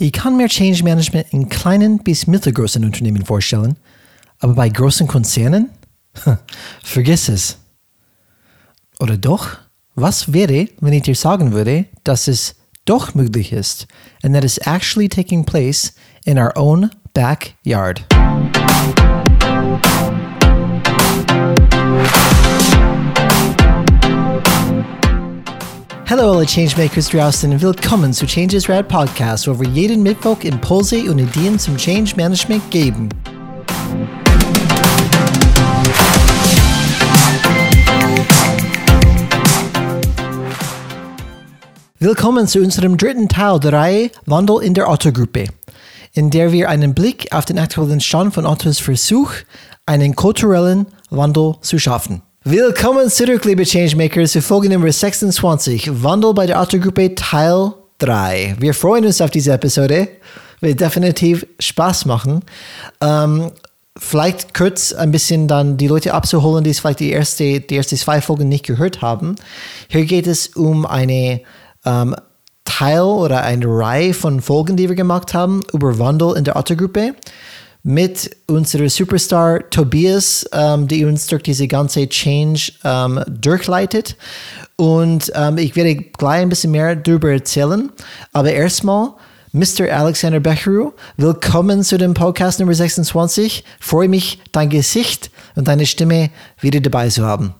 Ich kann mir Change Management in kleinen bis mittelgroßen Unternehmen vorstellen, aber bei großen Konzernen? Vergiss es. Oder doch? Was wäre, wenn ich dir sagen würde, dass es doch möglich ist and that is actually taking place in our own backyard? Hallo alle Changemakers draußen und willkommen zu Changes Rad Podcast, wo wir jeden Mittwoch Impulse und Ideen zum Change Management geben. Willkommen zu unserem dritten Teil der Reihe Wandel in der Otto-Gruppe, in der wir einen Blick auf den aktuellen Stand von Ottos Versuch, einen kulturellen Wandel zu schaffen. Willkommen zurück, liebe Changemakers, zu Folge Nummer 26, Wandel bei der Otto-Gruppe Teil 3. Wir freuen uns auf diese Episode, wird definitiv Spaß machen. Ähm, vielleicht kurz ein bisschen dann die Leute abzuholen, die vielleicht die erste, die erste zwei Folgen nicht gehört haben. Hier geht es um eine ähm, Teil oder eine Reihe von Folgen, die wir gemacht haben über Wandel in der Otto-Gruppe mit unserem Superstar Tobias, ähm, die uns durch diese ganze Change ähm, durchleitet. Und ähm, ich werde gleich ein bisschen mehr darüber erzählen. Aber erstmal, Mr. Alexander Becheru, willkommen zu dem Podcast Nummer 26. Freue mich, dein Gesicht und deine Stimme wieder dabei zu haben.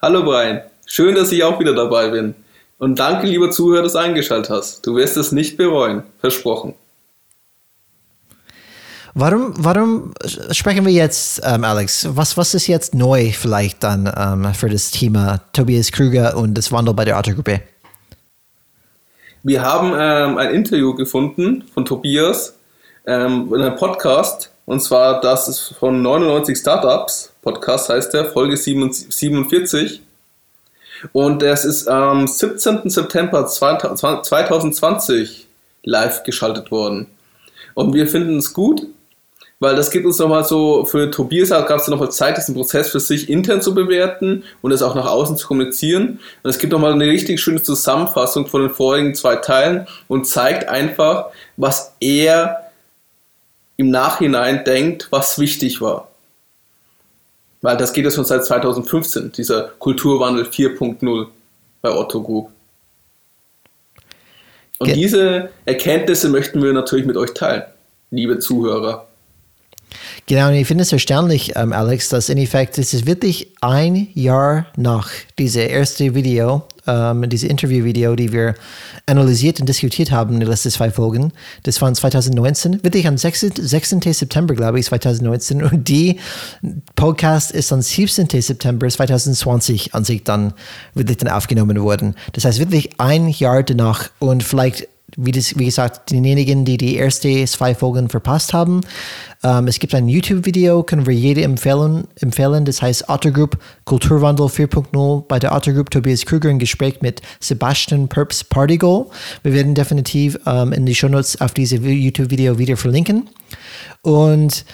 Hallo Brian, schön, dass ich auch wieder dabei bin. Und danke, lieber Zuhörer, dass du eingeschaltet hast. Du wirst es nicht bereuen, versprochen. Warum, warum sprechen wir jetzt, ähm, Alex? Was, was ist jetzt neu vielleicht dann ähm, für das Thema Tobias Krüger und das Wandel bei der Autogruppe? Wir haben ähm, ein Interview gefunden von Tobias ähm, in einem Podcast. Und zwar, das ist von 99 Startups. Podcast heißt der, Folge 47. Und es ist am 17. September 2020 live geschaltet worden. Und wir finden es gut, weil das gibt uns nochmal so, für Tobias gab es nochmal Zeit, diesen Prozess für sich intern zu bewerten und es auch nach außen zu kommunizieren. Und es gibt nochmal eine richtig schöne Zusammenfassung von den vorigen zwei Teilen und zeigt einfach, was er im Nachhinein denkt, was wichtig war. Weil das geht ja schon seit 2015, dieser Kulturwandel 4.0 bei Otto Group. Und Ge diese Erkenntnisse möchten wir natürlich mit euch teilen, liebe Zuhörer. Genau, und ich finde es erstaunlich, ähm, Alex, dass in Effekt es ist wirklich ein Jahr nach diesem ersten Video, ähm, dieses Interview-Video, die wir analysiert und diskutiert haben in den letzten zwei Folgen. Das war 2019, wirklich am 16. 16. September, glaube ich, 2019. Und die Podcast ist am 17. September 2020 an sich dann wirklich dann aufgenommen worden. Das heißt wirklich ein Jahr danach und vielleicht wie, das, wie gesagt, diejenigen, die die ersten zwei Folgen verpasst haben. Ähm, es gibt ein YouTube-Video, können wir jede empfehlen, empfehlen. Das heißt Otter Group Kulturwandel 4.0 bei der Otter Group Tobias Krüger im Gespräch mit Sebastian Perps Partygoal. Wir werden definitiv ähm, in die Shownotes auf diese YouTube-Video wieder verlinken. Und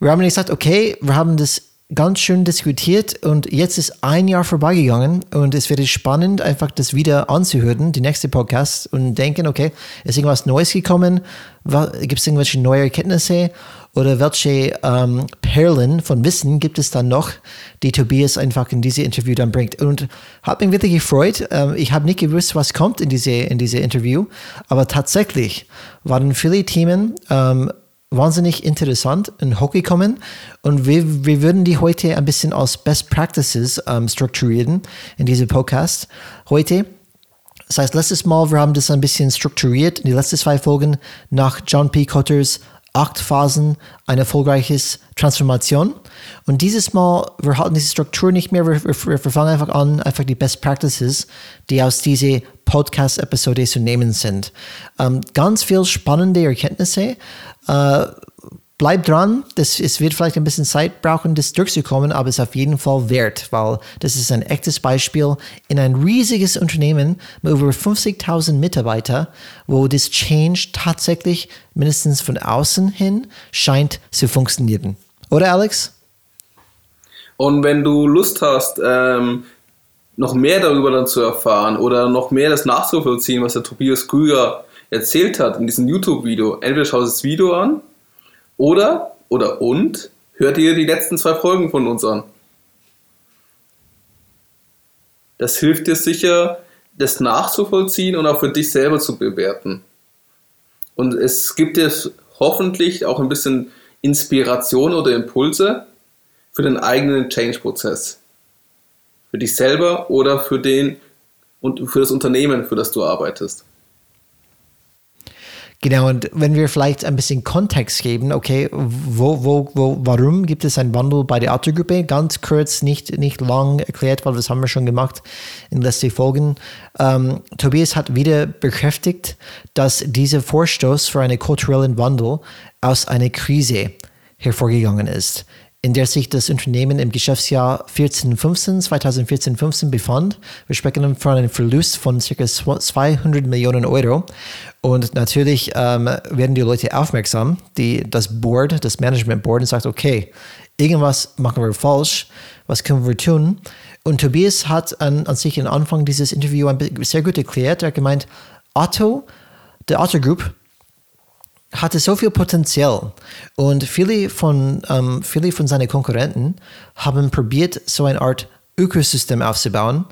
wir haben gesagt, okay, wir haben das ganz schön diskutiert und jetzt ist ein Jahr vorbeigegangen und es wäre spannend, einfach das wieder anzuhören, die nächste Podcast und denken, okay, ist irgendwas Neues gekommen? Gibt es irgendwelche neue Erkenntnisse oder welche ähm, Perlen von Wissen gibt es dann noch, die Tobias einfach in diese Interview dann bringt? Und hat mich wirklich gefreut. Ähm, ich habe nicht gewusst, was kommt in diese, in diese Interview, aber tatsächlich waren viele Themen, ähm, wahnsinnig interessant in Hockey kommen und wir, wir würden die heute ein bisschen aus Best Practices ähm, strukturieren in diesem Podcast heute. Das heißt, letztes Mal, wir haben das ein bisschen strukturiert in die letzten zwei Folgen nach John P. Cotters acht Phasen eine erfolgreiches Transformation. Und dieses Mal, wir halten diese Struktur nicht mehr, wir, wir, wir fangen einfach an, einfach die Best Practices, die aus dieser Podcast-Episode zu nehmen sind. Ähm, ganz viel spannende Erkenntnisse. Äh, bleib dran, das, es wird vielleicht ein bisschen Zeit brauchen, das durchzukommen, aber es ist auf jeden Fall wert, weil das ist ein echtes Beispiel in ein riesiges Unternehmen mit über 50.000 Mitarbeitern, wo das Change tatsächlich mindestens von außen hin scheint zu funktionieren. Oder Alex? Und wenn du Lust hast, ähm, noch mehr darüber dann zu erfahren oder noch mehr das nachzuvollziehen, was der Tobias Krüger erzählt hat in diesem YouTube-Video, entweder schaut das Video an oder, oder und, hört ihr die letzten zwei Folgen von uns an. Das hilft dir sicher, das nachzuvollziehen und auch für dich selber zu bewerten. Und es gibt dir hoffentlich auch ein bisschen Inspiration oder Impulse für den eigenen Change-Prozess. Für dich selber oder für den und für das Unternehmen, für das du arbeitest. Genau, und wenn wir vielleicht ein bisschen Kontext geben, okay, wo, wo, wo, warum gibt es einen Wandel bei der Autogruppe? Ganz kurz, nicht, nicht lang erklärt, weil das haben wir schon gemacht in den letzten Folgen. Ähm, Tobias hat wieder bekräftigt, dass dieser Vorstoß für einen kulturellen Wandel aus einer Krise hervorgegangen ist in der sich das Unternehmen im Geschäftsjahr 14-15, 2014-15 befand. Wir sprechen von einem Verlust von ca. 200 Millionen Euro. Und natürlich ähm, werden die Leute aufmerksam, die, das Board, das Management Board, und sagt, okay, irgendwas machen wir falsch, was können wir tun? Und Tobias hat an, an sich am Anfang dieses Interview sehr gut erklärt. Er hat gemeint, Otto, der Otto Group, hatte so viel Potenzial und viele von, ähm, viele von seinen Konkurrenten haben probiert, so eine Art Ökosystem aufzubauen.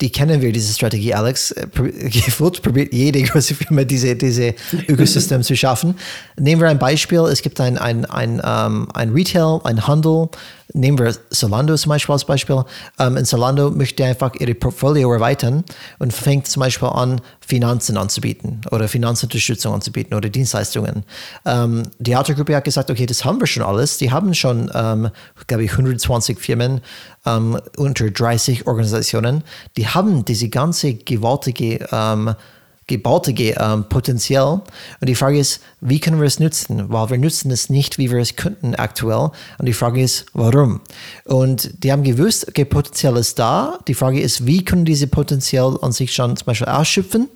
Die kennen wir, diese Strategie, Alex. Äh, gefühlt probiert jede große Firma, diese, diese Ökosystem zu schaffen. Nehmen wir ein Beispiel. Es gibt ein, ein, ein, ähm, ein Retail, ein Handel, nehmen wir Zalando zum Beispiel als Beispiel. Ähm, in Zalando möchte einfach ihre Portfolio erweitern und fängt zum Beispiel an, Finanzen anzubieten oder Finanzunterstützung anzubieten oder Dienstleistungen. Ähm, die Autogruppe hat gesagt, okay, das haben wir schon alles. Die haben schon, ähm, glaube ich, 120 Firmen ähm, unter 30 Organisationen. Die haben diese ganze gewaltige ähm, gebaute ähm, Potenzial. Und die Frage ist, wie können wir es nutzen? Weil wir nutzen es nicht, wie wir es könnten aktuell. Und die Frage ist, warum? Und die haben gewusst, okay, Potenzial ist da. Die Frage ist, wie können diese Potenzial an sich schon zum Beispiel ausschöpfen?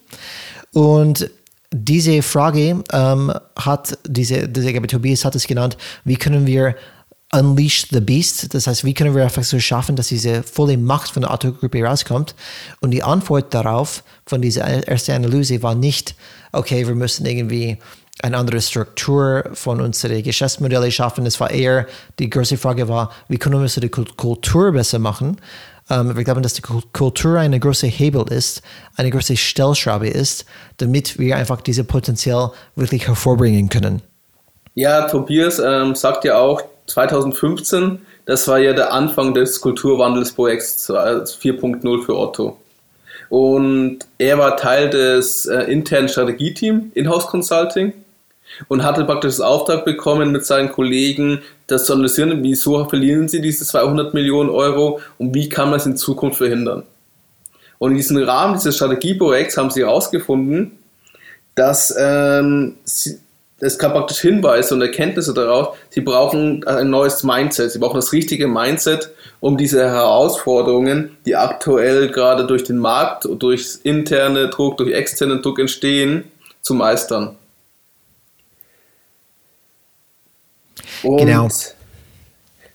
Und diese Frage ähm, hat, diese, diese Tobias hat es genannt, wie können wir Unleash the Beast. Das heißt, wie können wir einfach so schaffen, dass diese volle Macht von der Autogruppe rauskommt? Und die Antwort darauf von dieser ersten Analyse war nicht, okay, wir müssen irgendwie eine andere Struktur von unseren Geschäftsmodellen schaffen. Es war eher, die große Frage war, wie können wir die Kultur besser machen? Um, wir glauben, dass die Kultur eine große Hebel ist, eine große Stellschraube ist, damit wir einfach dieses Potenzial wirklich hervorbringen können. Ja, Tobias ähm, sagt ja auch, 2015, das war ja der Anfang des Kulturwandelsprojekts 4.0 für Otto. Und er war Teil des äh, internen Strategieteams Inhouse Consulting und hatte praktisch das Auftrag bekommen, mit seinen Kollegen das zu analysieren, wieso verlieren sie diese 200 Millionen Euro und wie kann man es in Zukunft verhindern. Und in diesem Rahmen dieses Strategieprojekts haben sie herausgefunden, dass ähm, sie, es gab praktisch Hinweise und Erkenntnisse darauf, sie brauchen ein neues Mindset, sie brauchen das richtige Mindset, um diese Herausforderungen, die aktuell gerade durch den Markt, durch interne Druck, durch externen Druck entstehen, zu meistern. Und genau.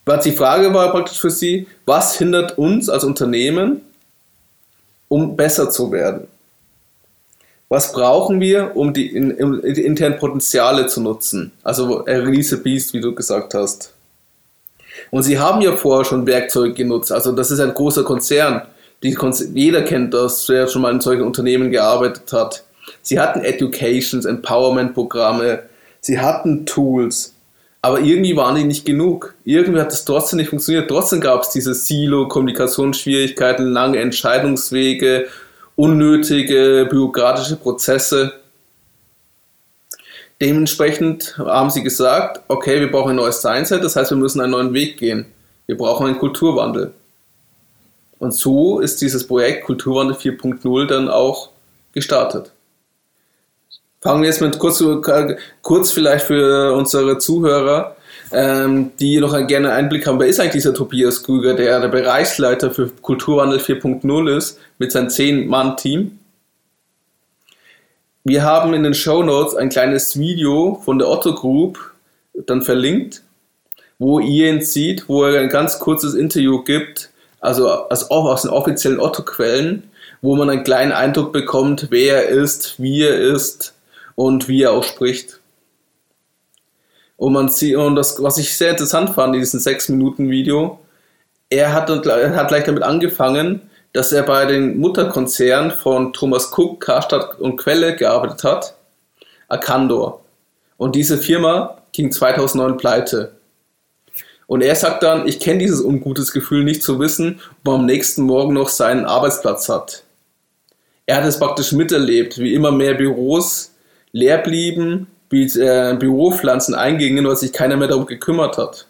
Was die Frage war praktisch für Sie, was hindert uns als Unternehmen, um besser zu werden? Was brauchen wir, um die, in, die internen Potenziale zu nutzen? Also Release a Beast, wie du gesagt hast. Und sie haben ja vorher schon Werkzeuge genutzt. Also das ist ein großer Konzern. Die, jeder kennt das, der schon mal in solchen Unternehmen gearbeitet hat. Sie hatten Educations, Empowerment-Programme, sie hatten Tools, aber irgendwie waren die nicht genug. Irgendwie hat das trotzdem nicht funktioniert. Trotzdem gab es diese Silo-Kommunikationsschwierigkeiten, lange Entscheidungswege unnötige bürokratische Prozesse. Dementsprechend haben sie gesagt, okay, wir brauchen ein neues Mindset, das heißt, wir müssen einen neuen Weg gehen. Wir brauchen einen Kulturwandel. Und so ist dieses Projekt Kulturwandel 4.0 dann auch gestartet. Fangen wir jetzt mit kurz, kurz vielleicht für unsere Zuhörer ähm, die noch gerne einen Einblick haben, wer ist eigentlich dieser Tobias Krüger, der der Bereichsleiter für Kulturwandel 4.0 ist, mit seinem 10-Mann-Team. Wir haben in den Show Notes ein kleines Video von der Otto Group dann verlinkt, wo ihr ihn seht, wo er ein ganz kurzes Interview gibt, also auch aus den offiziellen Otto-Quellen, wo man einen kleinen Eindruck bekommt, wer er ist, wie er ist und wie er auch spricht. Und man sieht, und das, was ich sehr interessant fand in diesem 6-Minuten-Video, er hat, hat gleich damit angefangen, dass er bei den Mutterkonzernen von Thomas Cook, Karstadt und Quelle gearbeitet hat, Arcandor. Und diese Firma ging 2009 pleite. Und er sagt dann, ich kenne dieses ungutes Gefühl nicht zu wissen, ob man am nächsten Morgen noch seinen Arbeitsplatz hat. Er hat es praktisch miterlebt, wie immer mehr Büros leer blieben, Büropflanzen eingingen, weil sich keiner mehr darum gekümmert hat.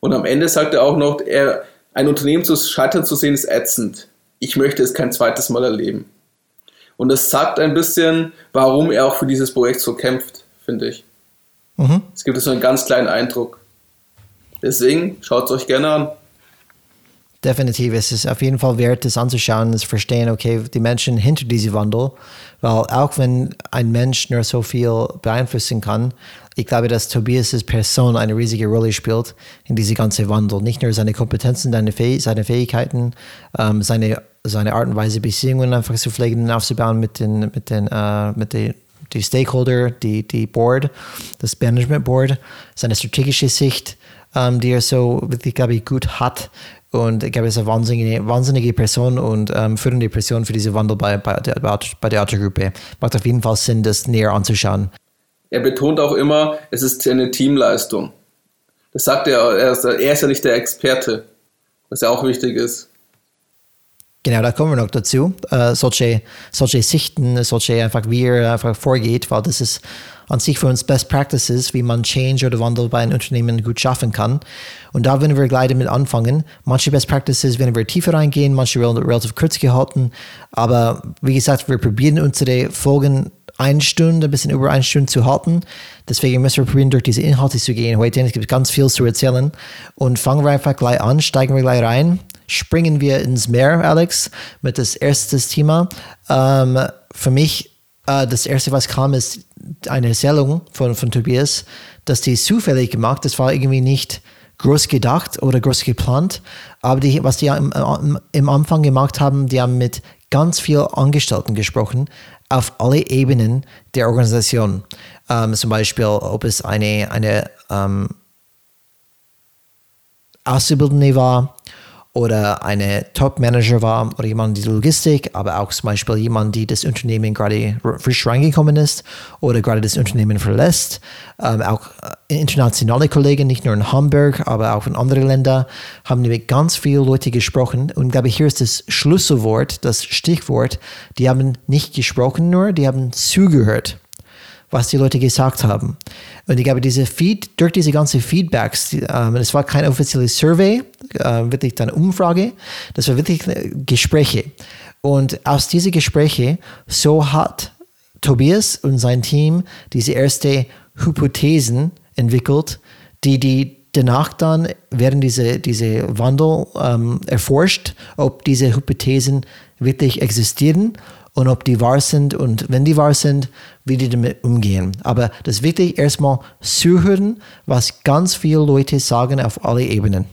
Und am Ende sagt er auch noch, er, ein Unternehmen zu scheitern zu sehen ist ätzend. Ich möchte es kein zweites Mal erleben. Und das sagt ein bisschen, warum er auch für dieses Projekt so kämpft, finde ich. Mhm. Es gibt so einen ganz kleinen Eindruck. Deswegen schaut es euch gerne an. Definitiv, es ist auf jeden Fall wert, das anzuschauen zu verstehen, okay, die Menschen hinter diesem Wandel, weil auch wenn ein Mensch nur so viel beeinflussen kann, ich glaube, dass Tobias' Person eine riesige Rolle spielt in diesem ganzen Wandel. Nicht nur seine Kompetenzen, seine, Fäh seine Fähigkeiten, ähm, seine, seine Art und Weise, Beziehungen einfach zu pflegen und aufzubauen mit den, mit den, äh, mit den die Stakeholder, die, die Board, das Management Board, seine strategische Sicht, ähm, die er so wirklich, glaube ich, gut hat. Und ich glaube, er ist eine wahnsinnige, wahnsinnige Person und ähm, führende Person für diese Wandel bei, bei, der, bei der Autogruppe. Macht auf jeden Fall Sinn, das näher anzuschauen. Er betont auch immer, es ist eine Teamleistung. Das sagt er, er ist, er ist ja nicht der Experte, was ja auch wichtig ist. Genau, da kommen wir noch dazu. Äh, solche, solche Sichten, solche einfach, wie er einfach vorgeht, weil das ist an sich für uns Best Practices, wie man Change oder Wandel bei einem Unternehmen gut schaffen kann. Und da werden wir gleich damit anfangen. Manche Best Practices werden wir tiefer reingehen, manche relativ kurz gehalten. Aber wie gesagt, wir probieren unsere Folgen eine Stunde, ein bisschen über eine Stunde zu halten. Deswegen müssen wir probieren, durch diese Inhalte zu gehen heute. Es gibt ganz viel zu erzählen. Und fangen wir einfach gleich an, steigen wir gleich rein springen wir ins Meer, Alex, mit das erste Thema. Ähm, für mich, äh, das erste, was kam, ist eine Erzählung von, von Tobias, dass die zufällig gemacht, das war irgendwie nicht groß gedacht oder groß geplant, aber die, was die im, im Anfang gemacht haben, die haben mit ganz vielen Angestellten gesprochen, auf alle Ebenen der Organisation. Ähm, zum Beispiel, ob es eine, eine ähm, Auszubildende war, oder eine Top-Manager war oder jemand die Logistik, aber auch zum Beispiel jemand, die das Unternehmen gerade frisch reingekommen ist oder gerade das Unternehmen verlässt. Ähm, auch äh, internationale Kollegen, nicht nur in Hamburg, aber auch in anderen Ländern, haben mit ganz vielen Leuten gesprochen. Und ich glaube, hier ist das Schlüsselwort, das Stichwort, die haben nicht gesprochen nur, die haben zugehört was die Leute gesagt haben. Und ich glaube, diese Feed, durch diese ganzen Feedbacks, ähm, es war kein offizielles Survey, äh, wirklich eine Umfrage, das war wirklich äh, Gespräche. Und aus diesen Gesprächen, so hat Tobias und sein Team diese erste Hypothesen entwickelt, die die danach dann werden diese, diese Wandel ähm, erforscht, ob diese Hypothesen wirklich existieren und ob die wahr sind und wenn die wahr sind, wie die damit umgehen. Aber das wichtig, erstmal zuhören, was ganz viele Leute sagen auf alle Ebenen.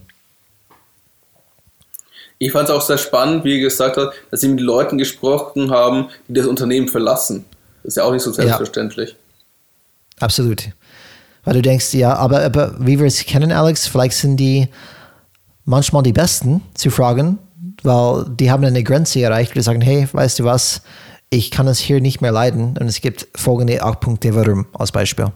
Ich fand es auch sehr spannend, wie er gesagt hat, dass sie mit Leuten gesprochen haben, die das Unternehmen verlassen. Das ist ja auch nicht so selbstverständlich. Ja. Absolut. Weil du denkst, ja, aber, aber wie wir es kennen, Alex, vielleicht sind die manchmal die Besten zu fragen, weil die haben eine Grenze erreicht, die sagen, hey, weißt du was, ich kann es hier nicht mehr leiden und es gibt folgende acht Punkte, warum, als Beispiel.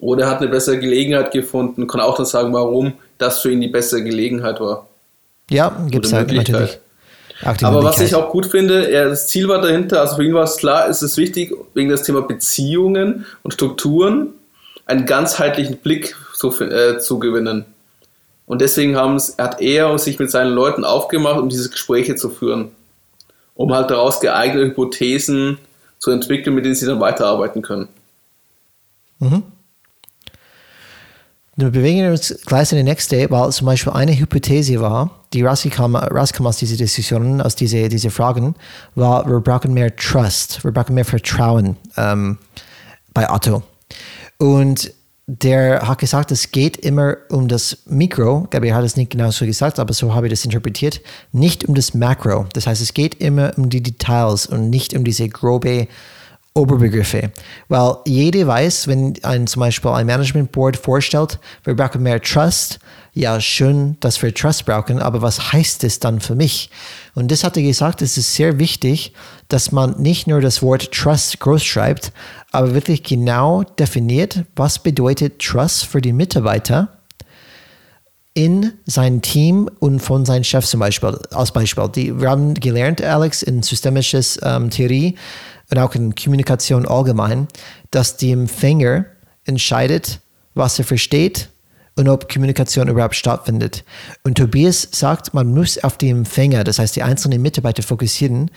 Oder er hat eine bessere Gelegenheit gefunden, und kann auch dann sagen, warum das für ihn die bessere Gelegenheit war. Ja, gibt es halt natürlich. Aber was ich auch gut finde, er, das Ziel war dahinter, also für ihn war es klar, es ist wichtig, wegen des Thema Beziehungen und Strukturen einen ganzheitlichen Blick zu, äh, zu gewinnen. Und deswegen hat er sich mit seinen Leuten aufgemacht, um diese Gespräche zu führen. Um halt daraus geeignete Hypothesen zu entwickeln, mit denen sie dann weiterarbeiten können. Mhm. Wir bewegen uns gleich in die nächste, weil zum Beispiel eine Hypothese war, die rauskam, rauskam aus diesen Diskussionen, aus diesen diese Fragen, war, wir brauchen mehr Trust, wir brauchen mehr Vertrauen ähm, bei Otto. Und der hat gesagt, es geht immer um das Mikro. Gabriel hat es nicht genau so gesagt, aber so habe ich das interpretiert. Nicht um das Makro. Das heißt, es geht immer um die Details und nicht um diese grobe Oberbegriffe. Weil jeder weiß, wenn ein zum Beispiel ein Management Board vorstellt, wir brauchen mehr Trust, ja, schön, dass wir Trust brauchen, aber was heißt es dann für mich? Und das hat er gesagt, es ist sehr wichtig, dass man nicht nur das Wort Trust groß schreibt, aber wirklich genau definiert, was bedeutet Trust für die Mitarbeiter in sein Team und von seinem Chef zum Beispiel. Als Beispiel, die, wir haben gelernt, Alex, in systemisches ähm, Theorie und auch in Kommunikation allgemein, dass die Empfänger entscheidet, was er versteht und ob Kommunikation überhaupt stattfindet. Und Tobias sagt, man muss auf die Empfänger, das heißt die einzelnen Mitarbeiter fokussieren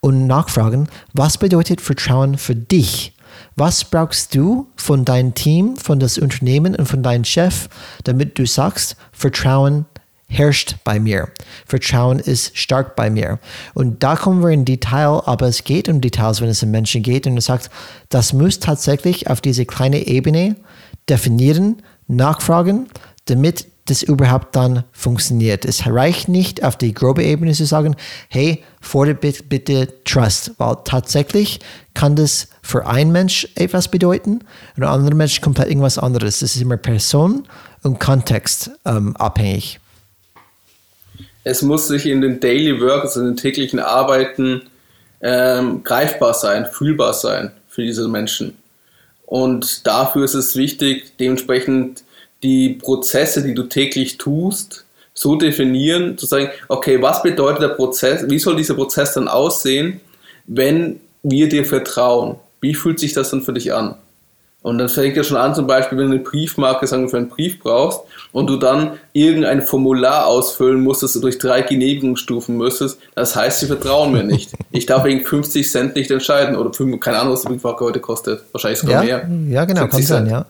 und nachfragen, was bedeutet Vertrauen für dich? Was brauchst du von deinem Team, von das Unternehmen und von deinem Chef, damit du sagst, Vertrauen herrscht bei mir. Vertrauen ist stark bei mir. Und da kommen wir in Detail, aber es geht um Details, wenn es um Menschen geht. Und du sagst, das muss tatsächlich auf diese kleine Ebene definieren, nachfragen, damit das überhaupt dann funktioniert. Es reicht nicht auf die grobe Ebene zu sagen, hey, fordert bitte, bitte Trust, weil tatsächlich kann das für einen Mensch etwas bedeuten und ein anderer Mensch komplett irgendwas anderes. Das ist immer Person und Kontext ähm, abhängig. Es muss sich in den Daily Work, also in den täglichen Arbeiten, ähm, greifbar sein, fühlbar sein für diese Menschen. Und dafür ist es wichtig, dementsprechend die Prozesse, die du täglich tust, so definieren, zu sagen, okay, was bedeutet der Prozess, wie soll dieser Prozess dann aussehen, wenn wir dir vertrauen? Wie fühlt sich das dann für dich an? Und dann fängt ja schon an, zum Beispiel, wenn du eine Briefmarke, sagen wir, für einen Brief brauchst und du dann irgendein Formular ausfüllen musst, das du durch drei Genehmigungsstufen müsstest, das heißt, sie vertrauen mir nicht. Ich darf wegen 50 Cent nicht entscheiden oder keine Ahnung, was die Briefmarke heute kostet. Wahrscheinlich sogar ja, mehr. Ja, genau, kann sein, ja.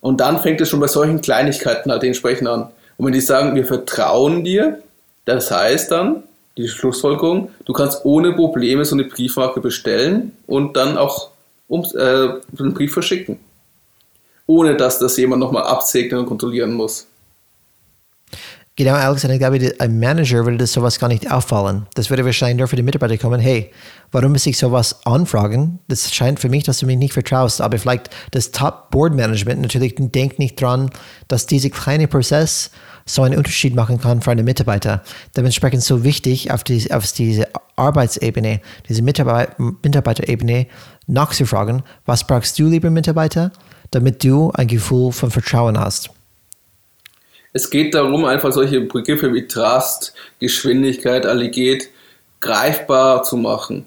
Und dann fängt es schon bei solchen Kleinigkeiten halt entsprechend an. Und wenn die sagen, wir vertrauen dir, das heißt dann, die Schlussfolgerung, du kannst ohne Probleme so eine Briefmarke bestellen und dann auch um, äh, einen Brief verschicken. Ohne dass das jemand nochmal absegnen und kontrollieren muss. Genau, Alex, ich glaube, ein Manager würde das sowas gar nicht auffallen. Das würde wahrscheinlich nur für die Mitarbeiter kommen, hey, warum muss ich sowas anfragen? Das scheint für mich, dass du mich nicht vertraust. Aber vielleicht das Top-Board-Management natürlich denkt nicht dran, dass dieser kleine Prozess so einen Unterschied machen kann für einen Mitarbeiter. Dementsprechend so wichtig, auf, die, auf diese Arbeitsebene, diese Mitarbeit Mitarbeiterebene nachzufragen, was brauchst du, lieber Mitarbeiter, damit du ein Gefühl von Vertrauen hast. Es geht darum, einfach solche Begriffe wie Trust, Geschwindigkeit, Alliget greifbar zu machen.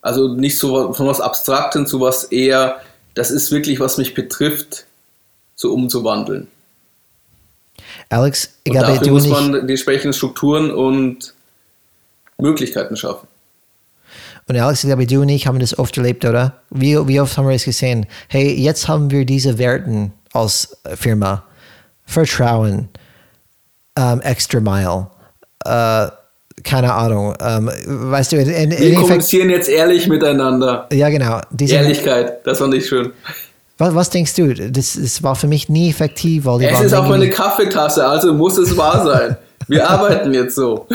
Also nicht so von was Abstrakten zu was eher, das ist wirklich, was mich betrifft, so umzuwandeln. Alex, ich glaube, dafür muss man die entsprechenden Strukturen und Möglichkeiten schaffen. Und Alex, ich glaube, du und ich haben das oft erlebt, oder? Wie, wie oft haben wir es gesehen? Hey, jetzt haben wir diese Werten als Firma. Vertrauen, ähm, Extra Mile, äh, keine Ahnung, ähm, weißt du, in, in, wir kommunizieren jetzt ehrlich miteinander. Ja, genau. Ehrlichkeit, das fand ich schön. Was, was denkst du? Das, das, war für mich nie effektiv. Weil es ist auch meine Kaffeetasse, also muss es wahr sein. Wir arbeiten jetzt so.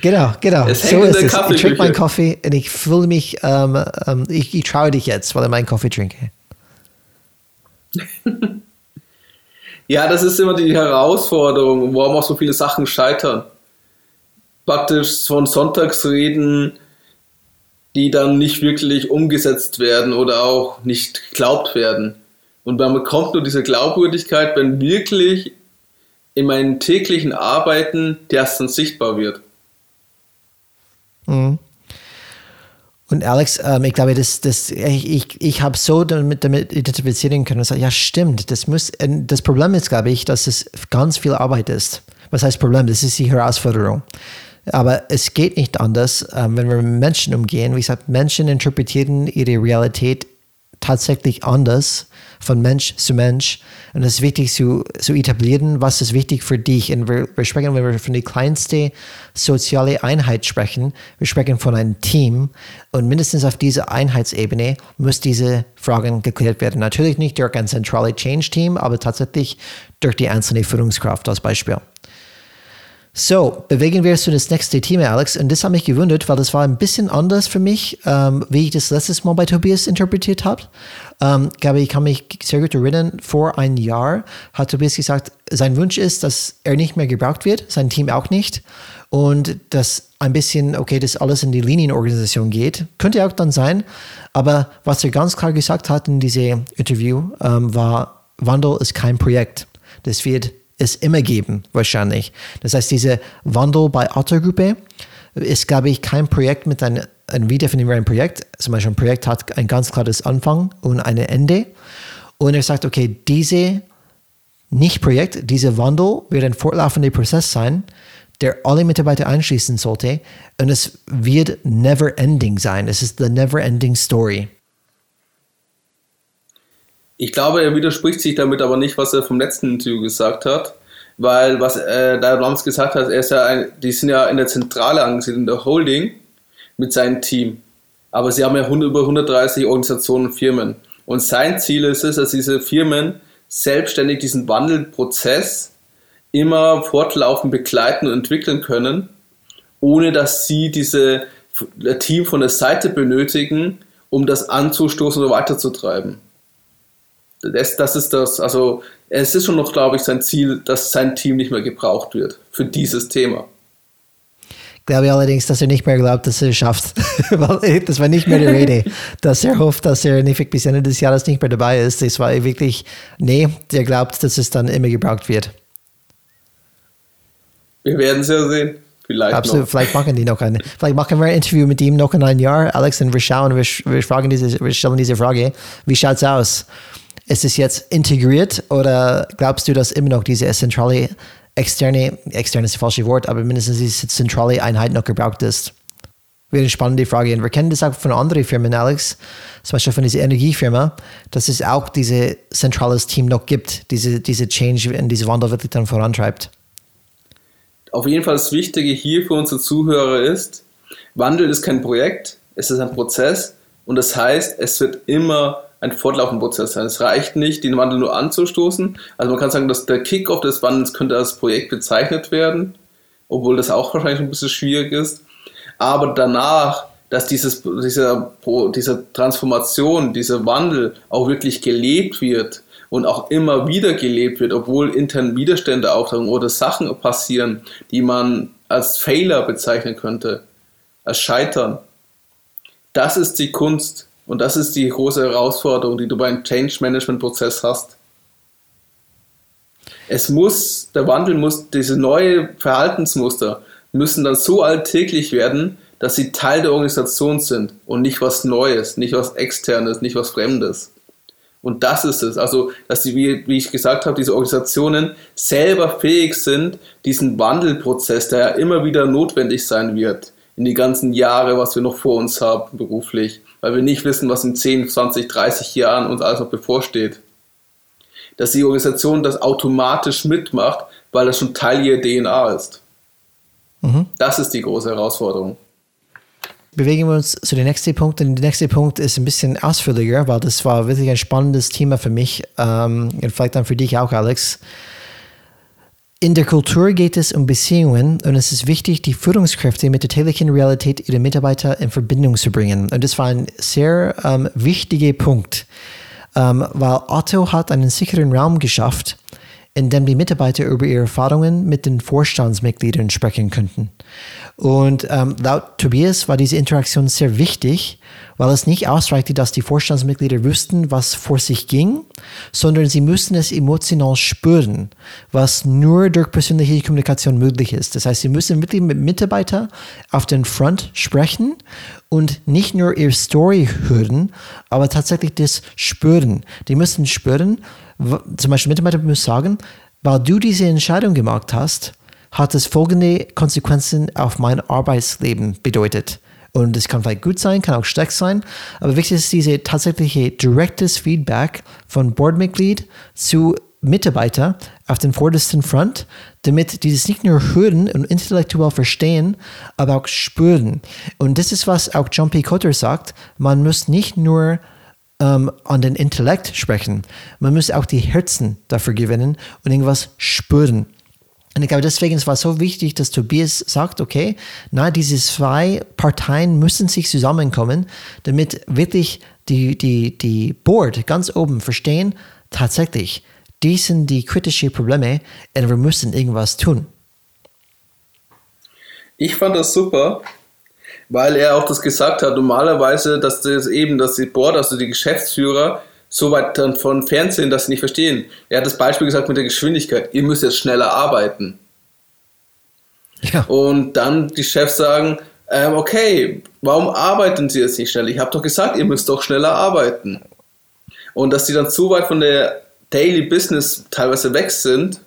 Genau, genau. Es so ist es. Ich trinke meinen Kaffee und ich fühle mich, ähm, ähm, ich, ich traue dich jetzt, weil ich meinen Kaffee trinke. Ja, das ist immer die Herausforderung, warum auch so viele Sachen scheitern. Praktisch von Sonntagsreden, die dann nicht wirklich umgesetzt werden oder auch nicht geglaubt werden. Und man bekommt nur diese Glaubwürdigkeit, wenn wirklich in meinen täglichen Arbeiten das dann sichtbar wird. Mhm. Und Alex, ähm, ich glaube, das, das, ich, ich, ich habe so damit, damit identifizieren können und sagen, ja, stimmt, das muss, das Problem ist, glaube ich, dass es ganz viel Arbeit ist. Was heißt Problem? Das ist die Herausforderung. Aber es geht nicht anders, ähm, wenn wir mit Menschen umgehen. Wie gesagt, Menschen interpretieren ihre Realität tatsächlich anders von Mensch zu Mensch. Und es ist wichtig zu, zu etablieren, was ist wichtig für dich. Und wir, wir sprechen, wenn wir von der kleinsten sozialen Einheit sprechen, wir sprechen von einem Team. Und mindestens auf dieser Einheitsebene muss diese Fragen geklärt werden. Natürlich nicht durch ein zentrales Change-Team, aber tatsächlich durch die einzelne Führungskraft als Beispiel. So, bewegen wir uns zu das nächste Thema, Alex. Und das hat mich gewundert, weil das war ein bisschen anders für mich, ähm, wie ich das letztes Mal bei Tobias interpretiert habe. Ähm, glaube ich, kann mich sehr gut erinnern, vor einem Jahr hat Tobias gesagt, sein Wunsch ist, dass er nicht mehr gebraucht wird, sein Team auch nicht. Und dass ein bisschen, okay, das alles in die Linienorganisation geht. Könnte auch dann sein. Aber was er ganz klar gesagt hat in diesem Interview, ähm, war, Wandel ist kein Projekt. Das wird es immer geben, wahrscheinlich. Das heißt, diese Wandel bei Autogruppe ist, glaube ich, kein Projekt mit einem, ein wie definieren wir ein Projekt? Zum Beispiel ein Projekt hat ein ganz klares Anfang und ein Ende. Und er sagt, okay, diese Nicht-Projekt, dieser Wandel wird ein fortlaufender Prozess sein, der alle Mitarbeiter einschließen sollte. Und es wird never ending sein. Es ist the never ending story. Ich glaube, er widerspricht sich damit aber nicht, was er vom letzten Interview gesagt hat, weil was äh, da damals gesagt hat, er ist ja ein, die sind ja in der Zentrale angesiedelt, in der Holding mit seinem Team. Aber sie haben ja über 130 Organisationen und Firmen. Und sein Ziel ist es, dass diese Firmen selbstständig diesen Wandelprozess immer fortlaufend begleiten und entwickeln können, ohne dass sie diese Team von der Seite benötigen, um das anzustoßen oder weiterzutreiben das, das ist das, also es ist schon noch, glaube ich, sein Ziel, dass sein Team nicht mehr gebraucht wird für dieses Thema. Glaube ich allerdings, dass er nicht mehr glaubt, dass er es schafft. Weil das war nicht mehr die Rede, dass er hofft, dass er nicht bis Ende des Jahres nicht mehr dabei ist. Das war wirklich, nee, der glaubt, dass es dann immer gebraucht wird. Wir werden es ja sehen. Vielleicht Absolut, noch. vielleicht machen die noch ein, vielleicht machen wir ein Interview mit ihm noch in einem Jahr, Alex, und wir schauen, wir, wir, fragen diese, wir stellen diese Frage, wie schaut es aus? Ist es jetzt integriert oder glaubst du, dass immer noch diese zentrale, externe, externe ist das falsche Wort, aber mindestens diese zentrale Einheit noch gebraucht ist? Wäre eine spannende Frage. Und wir kennen das auch von anderen Firmen, Alex, zum Beispiel von dieser Energiefirma, dass es auch dieses zentrales Team noch gibt, diese, diese Change und diese Wandel wirklich dann vorantreibt. Auf jeden Fall das Wichtige hier für unsere Zuhörer ist, Wandel ist kein Projekt, es ist ein Prozess und das heißt, es wird immer ein fortlaufender Prozess sein. Es reicht nicht, den Wandel nur anzustoßen. Also man kann sagen, dass der Kickoff des Wandels könnte als Projekt bezeichnet werden, obwohl das auch wahrscheinlich ein bisschen schwierig ist. Aber danach, dass dieses, dieser, diese Transformation, dieser Wandel auch wirklich gelebt wird und auch immer wieder gelebt wird, obwohl intern Widerstände auftauchen oder Sachen passieren, die man als Fehler bezeichnen könnte, als Scheitern. Das ist die Kunst und das ist die große Herausforderung, die du beim Change Management Prozess hast. Es muss, der Wandel muss, diese neue Verhaltensmuster müssen dann so alltäglich werden, dass sie Teil der Organisation sind und nicht was Neues, nicht was Externes, nicht was Fremdes. Und das ist es. Also, dass die, wie, wie ich gesagt habe, diese Organisationen selber fähig sind, diesen Wandelprozess, der ja immer wieder notwendig sein wird, in die ganzen Jahre, was wir noch vor uns haben beruflich, weil wir nicht wissen, was in 10, 20, 30 Jahren uns alles noch bevorsteht. Dass die Organisation das automatisch mitmacht, weil das schon Teil ihrer DNA ist. Mhm. Das ist die große Herausforderung. Bewegen wir uns zu dem nächsten Punkt. Und der nächste Punkt ist ein bisschen ausführlicher, weil das war wirklich ein spannendes Thema für mich ähm, und vielleicht dann für dich auch, Alex. In der Kultur geht es um Beziehungen und es ist wichtig, die Führungskräfte mit der täglichen Realität ihrer Mitarbeiter in Verbindung zu bringen. Und das war ein sehr ähm, wichtiger Punkt, ähm, weil Otto hat einen sicheren Raum geschafft, in dem die Mitarbeiter über ihre Erfahrungen mit den Vorstandsmitgliedern sprechen könnten. Und ähm, laut Tobias war diese Interaktion sehr wichtig, weil es nicht ausreichte, dass die Vorstandsmitglieder wüssten, was vor sich ging, sondern sie müssten es emotional spüren, was nur durch persönliche Kommunikation möglich ist. Das heißt, sie müssen mit den Mitarbeitern auf den Front sprechen und nicht nur ihre Story hören, aber tatsächlich das spüren. Die müssen spüren, zum Beispiel Mitarbeiter müssen sagen, weil du diese Entscheidung gemacht hast, hat es folgende Konsequenzen auf mein Arbeitsleben bedeutet. Und es kann vielleicht gut sein, kann auch schlecht sein. Aber wichtig ist diese tatsächliche direktes Feedback von Boardmitglied zu Mitarbeiter auf den vordersten Front, damit die das nicht nur hören und intellektuell verstehen, aber auch spüren. Und das ist, was auch John P. Cotter sagt. Man muss nicht nur ähm, an den Intellekt sprechen, man muss auch die Herzen dafür gewinnen und irgendwas spüren. Und ich glaube, deswegen war es so wichtig, dass Tobias sagt, okay, na, diese zwei Parteien müssen sich zusammenkommen, damit wirklich die, die, die Board ganz oben verstehen, tatsächlich, die sind die kritischen Probleme und wir müssen irgendwas tun. Ich fand das super, weil er auch das gesagt hat, normalerweise, dass das eben, dass die Board, also die Geschäftsführer, so weit von Fernsehen, dass sie nicht verstehen. Er hat das Beispiel gesagt mit der Geschwindigkeit. Ihr müsst jetzt schneller arbeiten. Ja. Und dann die Chefs sagen, ähm, okay, warum arbeiten Sie jetzt nicht schnell? Ich habe doch gesagt, ihr müsst doch schneller arbeiten. Und dass die dann zu weit von der Daily Business teilweise weg sind,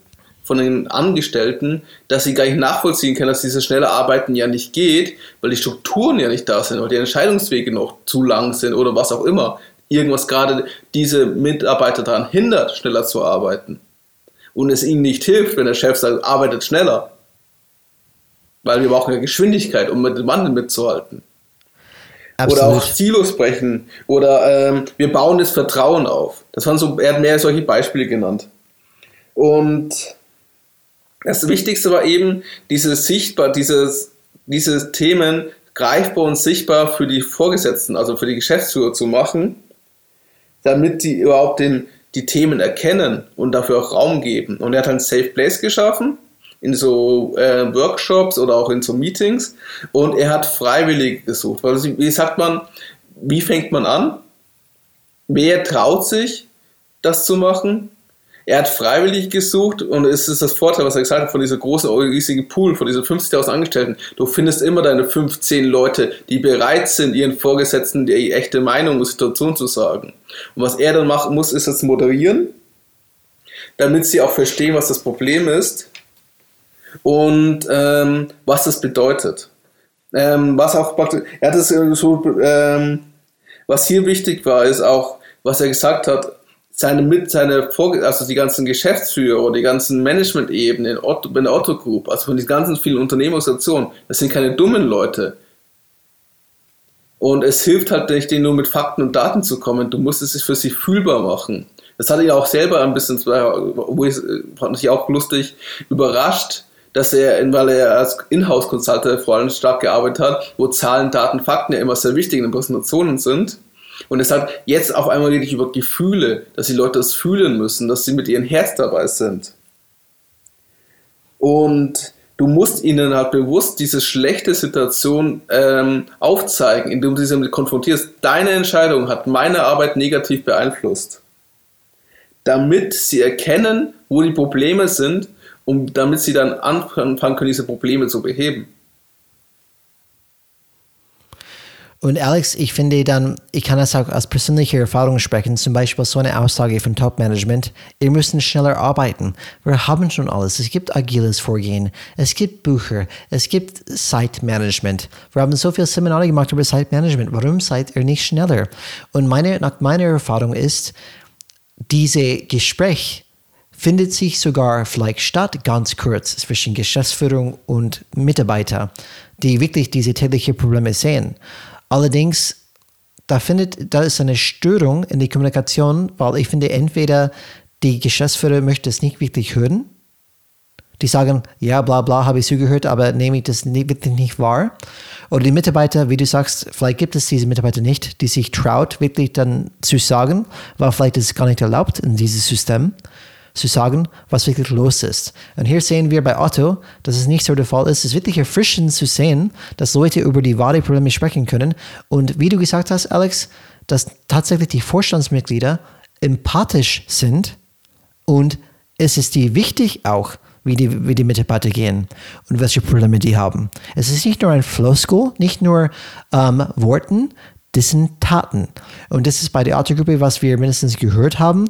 von den Angestellten, dass sie gar nicht nachvollziehen können, dass dieses schnelle Arbeiten ja nicht geht, weil die Strukturen ja nicht da sind oder die Entscheidungswege noch zu lang sind oder was auch immer. Irgendwas gerade diese Mitarbeiter daran hindert, schneller zu arbeiten. Und es ihnen nicht hilft, wenn der Chef sagt, arbeitet schneller. Weil wir brauchen ja Geschwindigkeit, um mit dem Wandel mitzuhalten. Absolut. Oder auch Silos brechen. Oder ähm, wir bauen das Vertrauen auf. Das waren so, er hat mehr solche Beispiele genannt. Und das Wichtigste war eben, diese sichtbar, dieses, diese Themen greifbar und sichtbar für die Vorgesetzten, also für die Geschäftsführer zu machen, damit die überhaupt den, die Themen erkennen und dafür auch Raum geben. Und er hat ein Safe Place geschaffen, in so äh, Workshops oder auch in so Meetings und er hat Freiwillige gesucht. Weil, wie sagt man, wie fängt man an? Wer traut sich, das zu machen? Er hat freiwillig gesucht und es ist das Vorteil, was er gesagt hat, von dieser großen, riesigen Pool, von diesen 50.000 Angestellten. Du findest immer deine 15 Leute, die bereit sind, ihren Vorgesetzten die echte Meinung und Situation zu sagen. Und was er dann machen muss, ist das moderieren, damit sie auch verstehen, was das Problem ist und ähm, was das bedeutet. Ähm, was auch praktisch, er hat es so, ähm, was hier wichtig war, ist auch, was er gesagt hat, seine mit seine also die ganzen Geschäftsführer, die ganzen Management-Ebenen in der Otto Group, also von den ganzen vielen Unternehmensstationen, das sind keine dummen Leute. Und es hilft halt nicht, denen nur mit Fakten und Daten zu kommen. Du musst es für sie fühlbar machen. Das hatte ich auch selber ein bisschen, wo ich fand ich auch lustig, überrascht, dass er, weil er als Inhouse-Consultant vor allem stark gearbeitet hat, wo Zahlen, Daten, Fakten ja immer sehr wichtig in den Präsentationen sind. Und es hat jetzt auf einmal wirklich über Gefühle, dass die Leute das fühlen müssen, dass sie mit ihrem Herz dabei sind. Und du musst ihnen halt bewusst diese schlechte Situation ähm, aufzeigen, indem du sie damit konfrontierst. Deine Entscheidung hat meine Arbeit negativ beeinflusst. Damit sie erkennen, wo die Probleme sind um, damit sie dann anfangen können, diese Probleme zu beheben. Und Alex, ich finde dann, ich kann das auch aus persönlicher Erfahrung sprechen, zum Beispiel so eine Aussage von Top-Management, ihr müsst schneller arbeiten. Wir haben schon alles. Es gibt agiles Vorgehen, es gibt Bücher, es gibt Site-Management. Wir haben so viele Seminare gemacht über Site-Management. Warum seid ihr nicht schneller? Und meine, nach meiner Erfahrung ist, diese Gespräch findet sich sogar vielleicht statt, ganz kurz, zwischen Geschäftsführung und Mitarbeiter, die wirklich diese täglichen Probleme sehen. Allerdings, da findet, da ist eine Störung in der Kommunikation, weil ich finde, entweder die Geschäftsführer möchte es nicht wirklich hören, die sagen, ja, bla bla, habe ich zugehört, aber nehme ich das nicht, wirklich nicht wahr. Oder die Mitarbeiter, wie du sagst, vielleicht gibt es diese Mitarbeiter nicht, die sich traut, wirklich dann zu sagen, weil vielleicht ist es gar nicht erlaubt in diesem System zu sagen, was wirklich los ist. Und hier sehen wir bei Otto, dass es nicht so der Fall ist. Es ist wirklich erfrischend zu sehen, dass Leute über die wahren Probleme sprechen können. Und wie du gesagt hast, Alex, dass tatsächlich die Vorstandsmitglieder empathisch sind und es ist die wichtig auch, wie die, wie die Mitarbeiter gehen und welche Probleme die haben. Es ist nicht nur ein Floskel, nicht nur ähm, Worten, das sind Taten. Und das ist bei der Autogruppe, was wir mindestens gehört haben,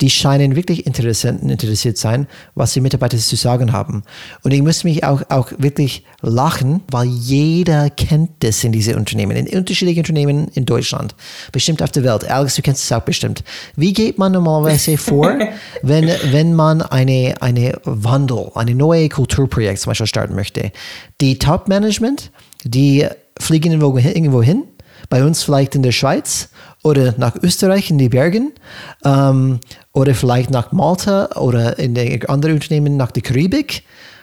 die scheinen wirklich interessant und interessiert sein, was die Mitarbeiter zu sagen haben. Und ich muss mich auch, auch wirklich lachen, weil jeder kennt das in diese Unternehmen, in unterschiedlichen Unternehmen in Deutschland, bestimmt auf der Welt. Alex, du kennst es auch bestimmt. Wie geht man normalerweise vor, wenn, wenn man eine, eine Wandel, eine neue Kulturprojekt zum Beispiel starten möchte? Die Top-Management, die fliegen irgendwo hin, bei uns vielleicht in der Schweiz oder nach Österreich in die Bergen ähm, oder vielleicht nach Malta oder in den anderen Unternehmen nach der Karibik.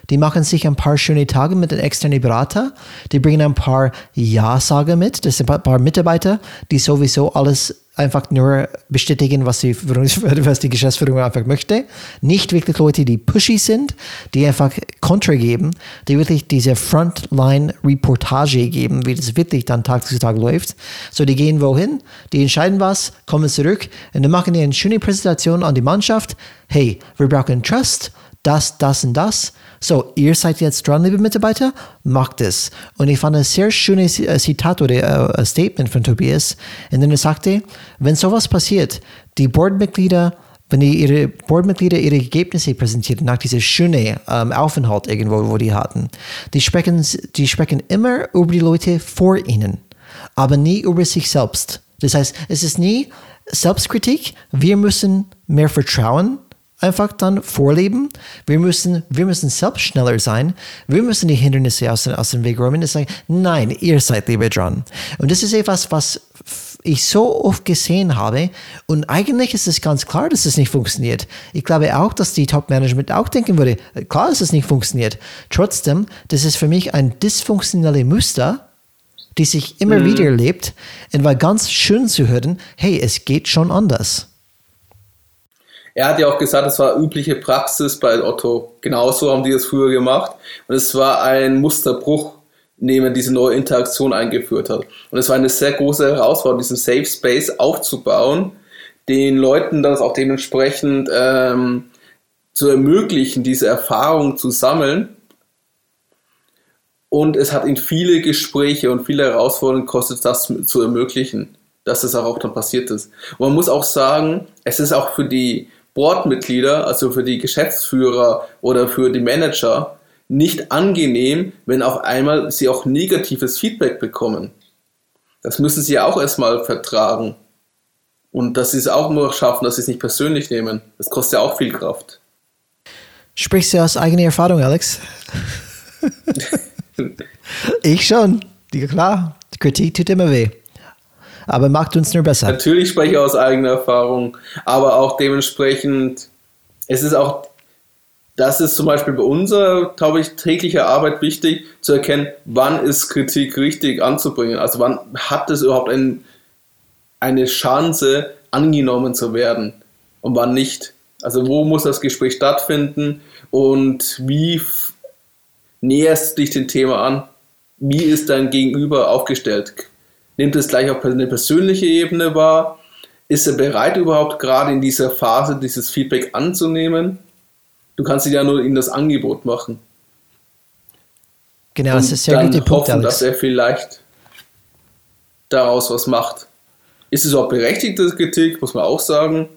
Die machen sich ein paar schöne Tage mit den externen Berater. Die bringen ein paar Ja-Sager mit. Das sind ein paar Mitarbeiter, die sowieso alles einfach nur bestätigen, was die, was die Geschäftsführung einfach möchte. Nicht wirklich Leute, die pushy sind, die einfach Kontra geben, die wirklich diese Frontline-Reportage geben, wie das wirklich dann Tag zu Tag läuft. So, die gehen wohin, die entscheiden was, kommen zurück und dann machen die eine schöne Präsentation an die Mannschaft. Hey, wir brauchen Trust, das, das und das. So, ihr seid jetzt dran, liebe Mitarbeiter, macht es. Und ich fand ein sehr schönes äh, Zitat oder äh, Statement von Tobias, in dem er sagte, wenn sowas passiert, die Boardmitglieder wenn die ihre Boardmitglieder ihre Ergebnisse präsentieren nach diesem schönen ähm, Aufenthalt irgendwo, wo die hatten, die sprechen, die sprechen immer über die Leute vor ihnen, aber nie über sich selbst. Das heißt, es ist nie Selbstkritik. Wir müssen mehr Vertrauen einfach dann vorleben. Wir müssen, wir müssen selbst schneller sein. Wir müssen die Hindernisse aus, aus dem Weg räumen und sagen, nein, ihr seid lieber dran. Und das ist etwas, was ich so oft gesehen habe. Und eigentlich ist es ganz klar, dass es nicht funktioniert. Ich glaube auch, dass die Top-Management auch denken würde, klar, dass es nicht funktioniert. Trotzdem, das ist für mich ein dysfunktionelles Muster, die sich immer mhm. wieder lebt. Und war ganz schön zu hören, hey, es geht schon anders. Er hat ja auch gesagt, es war übliche Praxis bei Otto. Genauso haben die das früher gemacht. Und es war ein Musterbruch, indem diese neue Interaktion eingeführt hat. Und es war eine sehr große Herausforderung, diesen Safe Space aufzubauen, den Leuten das auch dementsprechend ähm, zu ermöglichen, diese Erfahrung zu sammeln. Und es hat ihn viele Gespräche und viele Herausforderungen gekostet, das zu ermöglichen, dass das auch dann passiert ist. Und man muss auch sagen, es ist auch für die Boardmitglieder, also für die Geschäftsführer oder für die Manager, nicht angenehm, wenn auf einmal sie auch negatives Feedback bekommen. Das müssen sie auch erstmal vertragen. Und dass sie es auch nur schaffen, dass sie es nicht persönlich nehmen. Das kostet ja auch viel Kraft. Sprichst du aus eigener Erfahrung, Alex? ich schon. Klar, die Kritik tut immer weh aber macht uns nur besser. Natürlich spreche ich aus eigener Erfahrung, aber auch dementsprechend, es ist auch, das ist zum Beispiel bei unserer, glaube ich, täglicher Arbeit wichtig, zu erkennen, wann ist Kritik richtig anzubringen. Also wann hat es überhaupt ein, eine Chance, angenommen zu werden und wann nicht. Also wo muss das Gespräch stattfinden und wie näherst du dich dem Thema an? Wie ist dein Gegenüber aufgestellt? Nimmt es gleich auf eine persönliche Ebene wahr? Ist er bereit überhaupt gerade in dieser Phase dieses Feedback anzunehmen? Du kannst ja nur ihm das Angebot machen. Genau, das ist sehr guter Punkt, hoffen, Alex. dass er vielleicht daraus was macht. Ist es auch berechtigte Kritik, muss man auch sagen.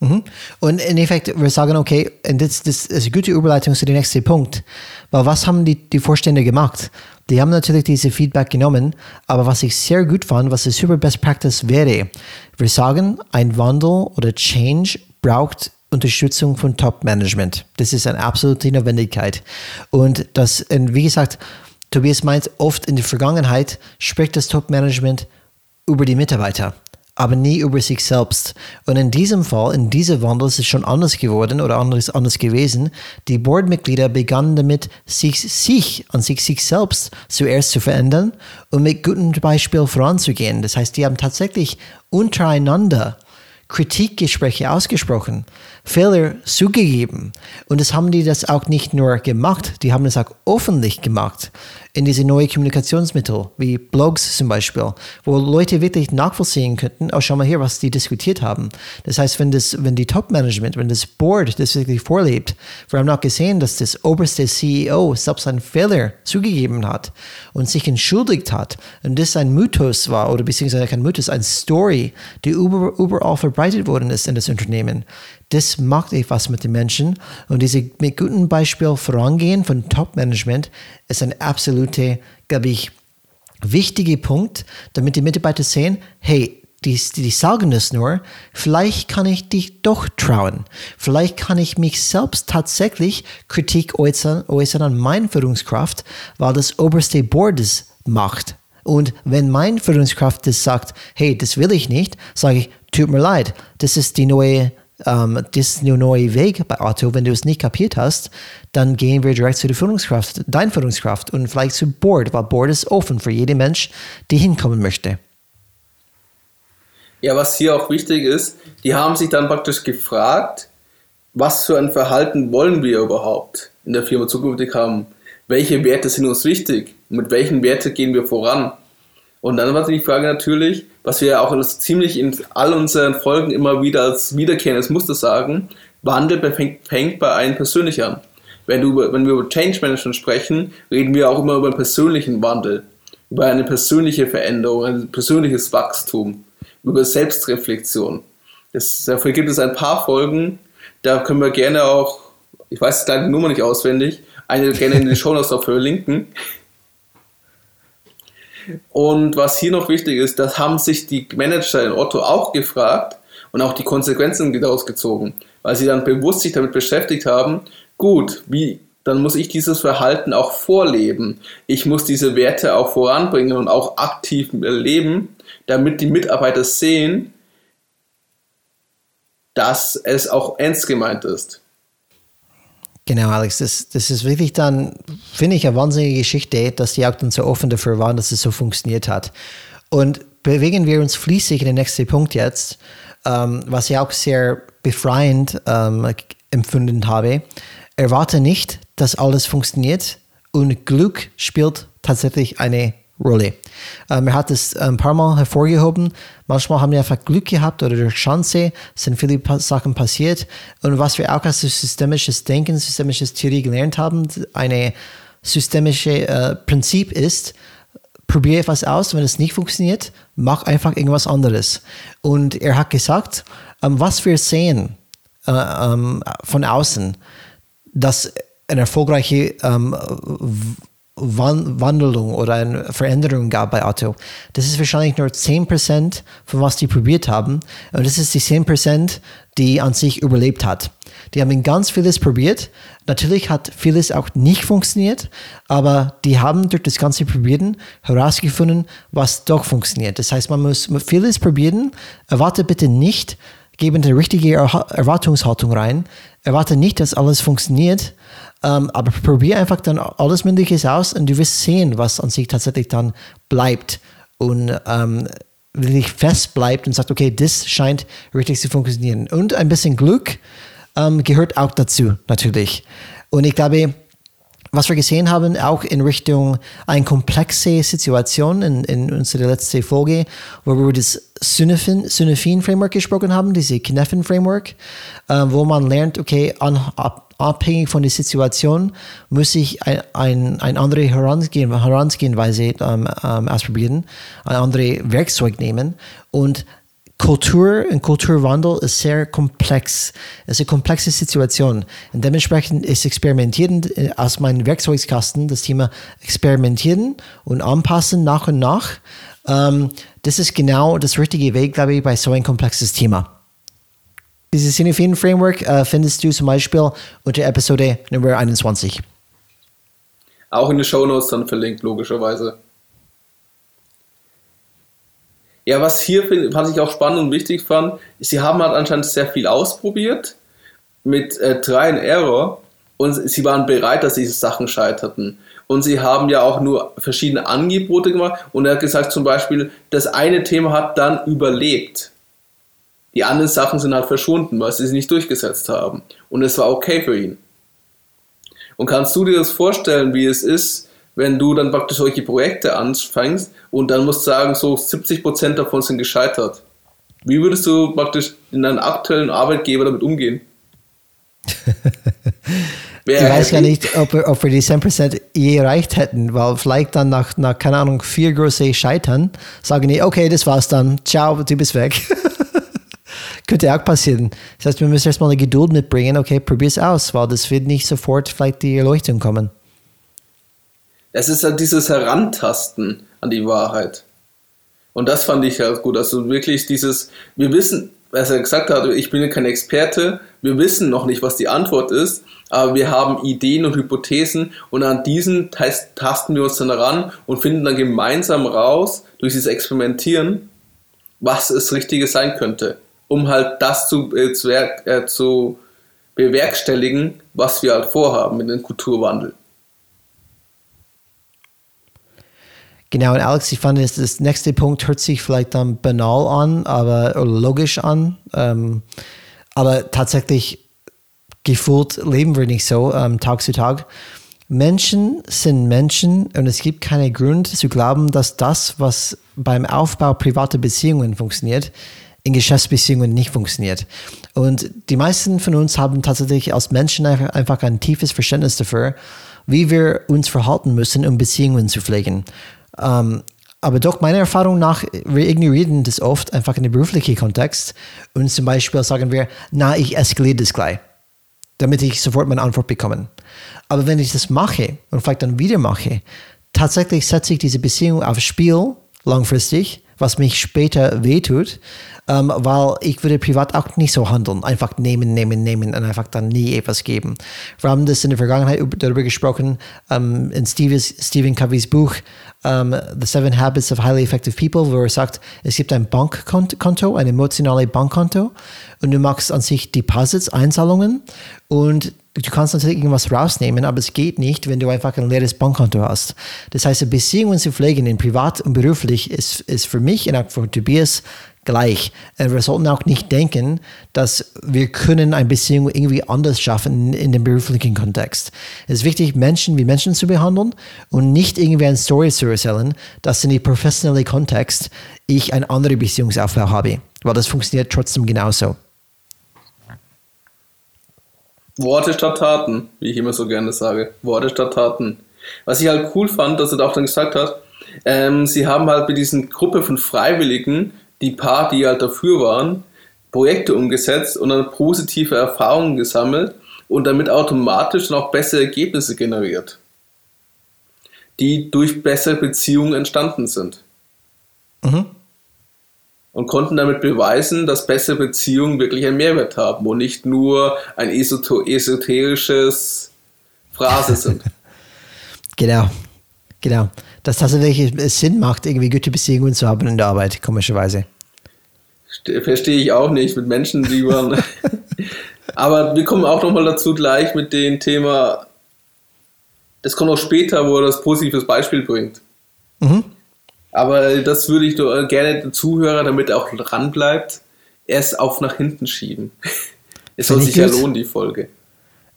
Mhm. Und in Effekt, wir sagen, okay, das, das ist eine gute Überleitung zu dem nächsten Punkt. Weil was haben die, die Vorstände gemacht? Die haben natürlich diese Feedback genommen, aber was ich sehr gut fand, was die super Best Practice wäre, wir sagen, ein Wandel oder Change braucht Unterstützung von Top-Management. Das ist eine absolute Notwendigkeit. Und das, wie gesagt, Tobias meint, oft in der Vergangenheit spricht das Top-Management über die Mitarbeiter aber nie über sich selbst. Und in diesem Fall, in diesem Wandel ist es schon anders geworden oder anders, anders gewesen. Die Boardmitglieder begannen damit, sich, sich an sich, sich selbst zuerst zu verändern und mit gutem Beispiel voranzugehen. Das heißt, die haben tatsächlich untereinander Kritikgespräche ausgesprochen, Fehler zugegeben. Und das haben die das auch nicht nur gemacht, die haben es auch öffentlich gemacht. In diese neuen Kommunikationsmittel, wie Blogs zum Beispiel, wo Leute wirklich nachvollziehen könnten, oh, schau mal hier, was die diskutiert haben. Das heißt, wenn das, wenn die Top-Management, wenn das Board das wirklich vorlebt, wir haben auch gesehen, dass das oberste CEO selbst einen Fehler zugegeben hat und sich entschuldigt hat und das ein Mythos war, oder beziehungsweise kein Mythos, ein Story, die überall verbreitet worden ist in das Unternehmen das macht etwas mit den Menschen. Und diese mit gutem Beispiel vorangehen von Top-Management ist ein absoluter, glaube ich, wichtiger Punkt, damit die Mitarbeiter sehen, hey, die, die sagen das nur, vielleicht kann ich dich doch trauen. Vielleicht kann ich mich selbst tatsächlich Kritik äußern, äußern an meiner Führungskraft, weil das oberste Board es macht. Und wenn mein Führungskraft das sagt, hey, das will ich nicht, sage ich, tut mir leid, das ist die neue ähm, das ist der neue Weg bei Otto. Wenn du es nicht kapiert hast, dann gehen wir direkt zu der Führungskraft, dein Führungskraft und vielleicht zu Board, weil Board ist offen für jeden Mensch, der hinkommen möchte. Ja, was hier auch wichtig ist, die haben sich dann praktisch gefragt, was für ein Verhalten wollen wir überhaupt in der Firma zukünftig haben? Welche Werte sind uns wichtig? mit welchen Werten gehen wir voran? Und dann war die Frage natürlich, was wir ja auch ziemlich in all unseren Folgen immer wieder als wiederkehrendes Muster sagen, Wandel fängt, bei einem persönlich an. Wenn, du, wenn wir über Change Management sprechen, reden wir auch immer über einen persönlichen Wandel, über eine persönliche Veränderung, ein persönliches Wachstum, über Selbstreflexion. Das, dafür gibt es ein paar Folgen, da können wir gerne auch, ich weiß die Nummer nicht auswendig, eine gerne in den Show Notes verlinken. Und was hier noch wichtig ist, das haben sich die Manager in Otto auch gefragt und auch die Konsequenzen daraus gezogen, weil sie dann bewusst sich damit beschäftigt haben, gut, wie, dann muss ich dieses Verhalten auch vorleben. Ich muss diese Werte auch voranbringen und auch aktiv leben, damit die Mitarbeiter sehen, dass es auch ernst gemeint ist. Genau, Alex, das, das ist wirklich dann, finde ich, eine wahnsinnige Geschichte, dass die auch dann so offen dafür waren, dass es so funktioniert hat. Und bewegen wir uns fließig in den nächsten Punkt jetzt, ähm, was ich auch sehr befreiend ähm, empfunden habe. Erwarte nicht, dass alles funktioniert und Glück spielt tatsächlich eine Rolle. Ähm, er hat es ein paar Mal hervorgehoben. Manchmal haben wir einfach Glück gehabt oder durch Chance sind viele Sachen passiert. Und was wir auch als systemisches Denken, systemisches Theorie gelernt haben, eine systemische äh, Prinzip ist, probiere etwas aus, wenn es nicht funktioniert, mach einfach irgendwas anderes. Und er hat gesagt, ähm, was wir sehen äh, ähm, von außen, dass eine erfolgreiche ähm, Wandlung oder eine Veränderung gab bei Otto. Das ist wahrscheinlich nur 10% von was die probiert haben. Und das ist die 10%, die an sich überlebt hat. Die haben ganz vieles probiert. Natürlich hat vieles auch nicht funktioniert, aber die haben durch das ganze Probieren herausgefunden, was doch funktioniert. Das heißt, man muss vieles probieren. Erwarte bitte nicht, geben eine richtige Erwartungshaltung rein. Erwarte nicht, dass alles funktioniert, ähm, aber probier einfach dann alles Mögliche aus und du wirst sehen, was an sich tatsächlich dann bleibt und ähm, wirklich fest bleibt und sagt, okay, das scheint richtig zu funktionieren. Und ein bisschen Glück ähm, gehört auch dazu, natürlich. Und ich glaube, was wir gesehen haben, auch in Richtung eine komplexe Situation in, in unserer letzten Folge, wo wir über das Synaphin-Framework gesprochen haben, diese Kinefen-Framework, äh, wo man lernt, okay, an, ab, abhängig von der Situation muss ich ein, ein, eine andere Herangehen, Herangehensweise ähm, ähm, ausprobieren, ein anderes Werkzeug nehmen. Und Kultur und Kulturwandel ist sehr komplex. Es ist eine komplexe Situation. Und dementsprechend ist Experimentieren äh, aus meinem Werkzeugkasten das Thema Experimentieren und Anpassen nach und nach. Ähm, das ist genau das richtige Weg, glaube ich, bei so ein komplexes Thema. Dieses Cinefin Framework äh, findest du zum Beispiel unter Episode Nummer 21. Auch in den Show Notes dann verlinkt, logischerweise. Ja, was hier, was ich auch spannend und wichtig fand, sie haben halt anscheinend sehr viel ausprobiert mit äh, Try and Error und sie waren bereit, dass diese Sachen scheiterten. Und sie haben ja auch nur verschiedene Angebote gemacht und er hat gesagt zum Beispiel, das eine Thema hat dann überlebt. Die anderen Sachen sind halt verschwunden, weil sie sich nicht durchgesetzt haben. Und es war okay für ihn. Und kannst du dir das vorstellen, wie es ist, wenn du dann praktisch solche Projekte anfängst und dann musst du sagen, so 70% davon sind gescheitert. Wie würdest du praktisch in deinem aktuellen Arbeitgeber damit umgehen? ich weiß gar nicht, ob wir, ob wir die 10% je erreicht hätten, weil vielleicht dann nach, nach, keine Ahnung, vier große Scheitern sagen die, okay, das war's dann, ciao, du bist weg. Könnte auch passieren. Das heißt, wir müssen erstmal eine Geduld mitbringen, okay, probier's aus, weil das wird nicht sofort vielleicht die Erleuchtung kommen. Es ist halt dieses Herantasten an die Wahrheit. Und das fand ich halt gut. Also wirklich dieses, wir wissen, was er gesagt hat, ich bin ja kein Experte, wir wissen noch nicht, was die Antwort ist, aber wir haben Ideen und Hypothesen und an diesen tasten wir uns dann heran und finden dann gemeinsam raus, durch dieses Experimentieren, was das Richtige sein könnte, um halt das zu, äh, zu, äh, zu bewerkstelligen, was wir halt vorhaben mit dem Kulturwandel. Genau, und Alex, ich fand, das, das nächste Punkt hört sich vielleicht dann banal an, aber logisch an. Ähm, aber tatsächlich gefühlt leben wir nicht so ähm, Tag zu Tag. Menschen sind Menschen und es gibt keinen Grund zu glauben, dass das, was beim Aufbau privater Beziehungen funktioniert, in Geschäftsbeziehungen nicht funktioniert. Und die meisten von uns haben tatsächlich als Menschen einfach ein tiefes Verständnis dafür, wie wir uns verhalten müssen, um Beziehungen zu pflegen. Ähm, aber doch, meiner Erfahrung nach, wir ignorieren das oft einfach in den beruflichen Kontext und zum Beispiel sagen wir, na, ich eskaliere das gleich, damit ich sofort meine Antwort bekomme. Aber wenn ich das mache und vielleicht dann wieder mache, tatsächlich setze ich diese Beziehung aufs Spiel langfristig, was mich später wehtut, ähm, weil ich würde privat auch nicht so handeln. Einfach nehmen, nehmen, nehmen und einfach dann nie etwas geben. Wir haben das in der Vergangenheit darüber gesprochen, ähm, in Steve's, Stephen Covey's Buch um, The Seven Habits of Highly Effective People, wo er sagt, es gibt ein Bankkonto, ein emotionales Bankkonto und du machst an sich Deposits, Einzahlungen und du kannst natürlich irgendwas rausnehmen, aber es geht nicht, wenn du einfach ein leeres Bankkonto hast. Das heißt, Beziehungen zu pflegen in privat und beruflich ist, ist für mich und auch für Tobias gleich. Äh, wir sollten auch nicht denken, dass wir können eine Beziehung irgendwie anders schaffen in dem beruflichen Kontext. Es ist wichtig, Menschen wie Menschen zu behandeln und nicht irgendwie eine Story zu erzählen, dass in dem professionellen Kontext ich eine andere Beziehungsaufbau habe, weil das funktioniert trotzdem genauso. Worte statt Taten, wie ich immer so gerne sage. Worte statt Taten. Was ich halt cool fand, dass er auch dann gesagt hat, ähm, sie haben halt mit diesen Gruppe von Freiwilligen die paar, die halt dafür waren, Projekte umgesetzt und dann positive Erfahrungen gesammelt und damit automatisch auch bessere Ergebnisse generiert, die durch bessere Beziehungen entstanden sind. Mhm. Und konnten damit beweisen, dass bessere Beziehungen wirklich einen Mehrwert haben und nicht nur ein esoterisches Phrase sind. genau, genau dass das tatsächlich Sinn macht, irgendwie gute Beziehungen zu haben in der Arbeit, komischerweise. Verstehe ich auch nicht mit Menschen, die man. Aber wir kommen auch nochmal dazu gleich mit dem Thema. Das kommt auch später, wo er das positives Beispiel bringt. Mhm. Aber das würde ich gerne den Zuhörer, damit er auch dran bleibt, erst auf nach hinten schieben. Es soll sich ja lohnen, die Folge.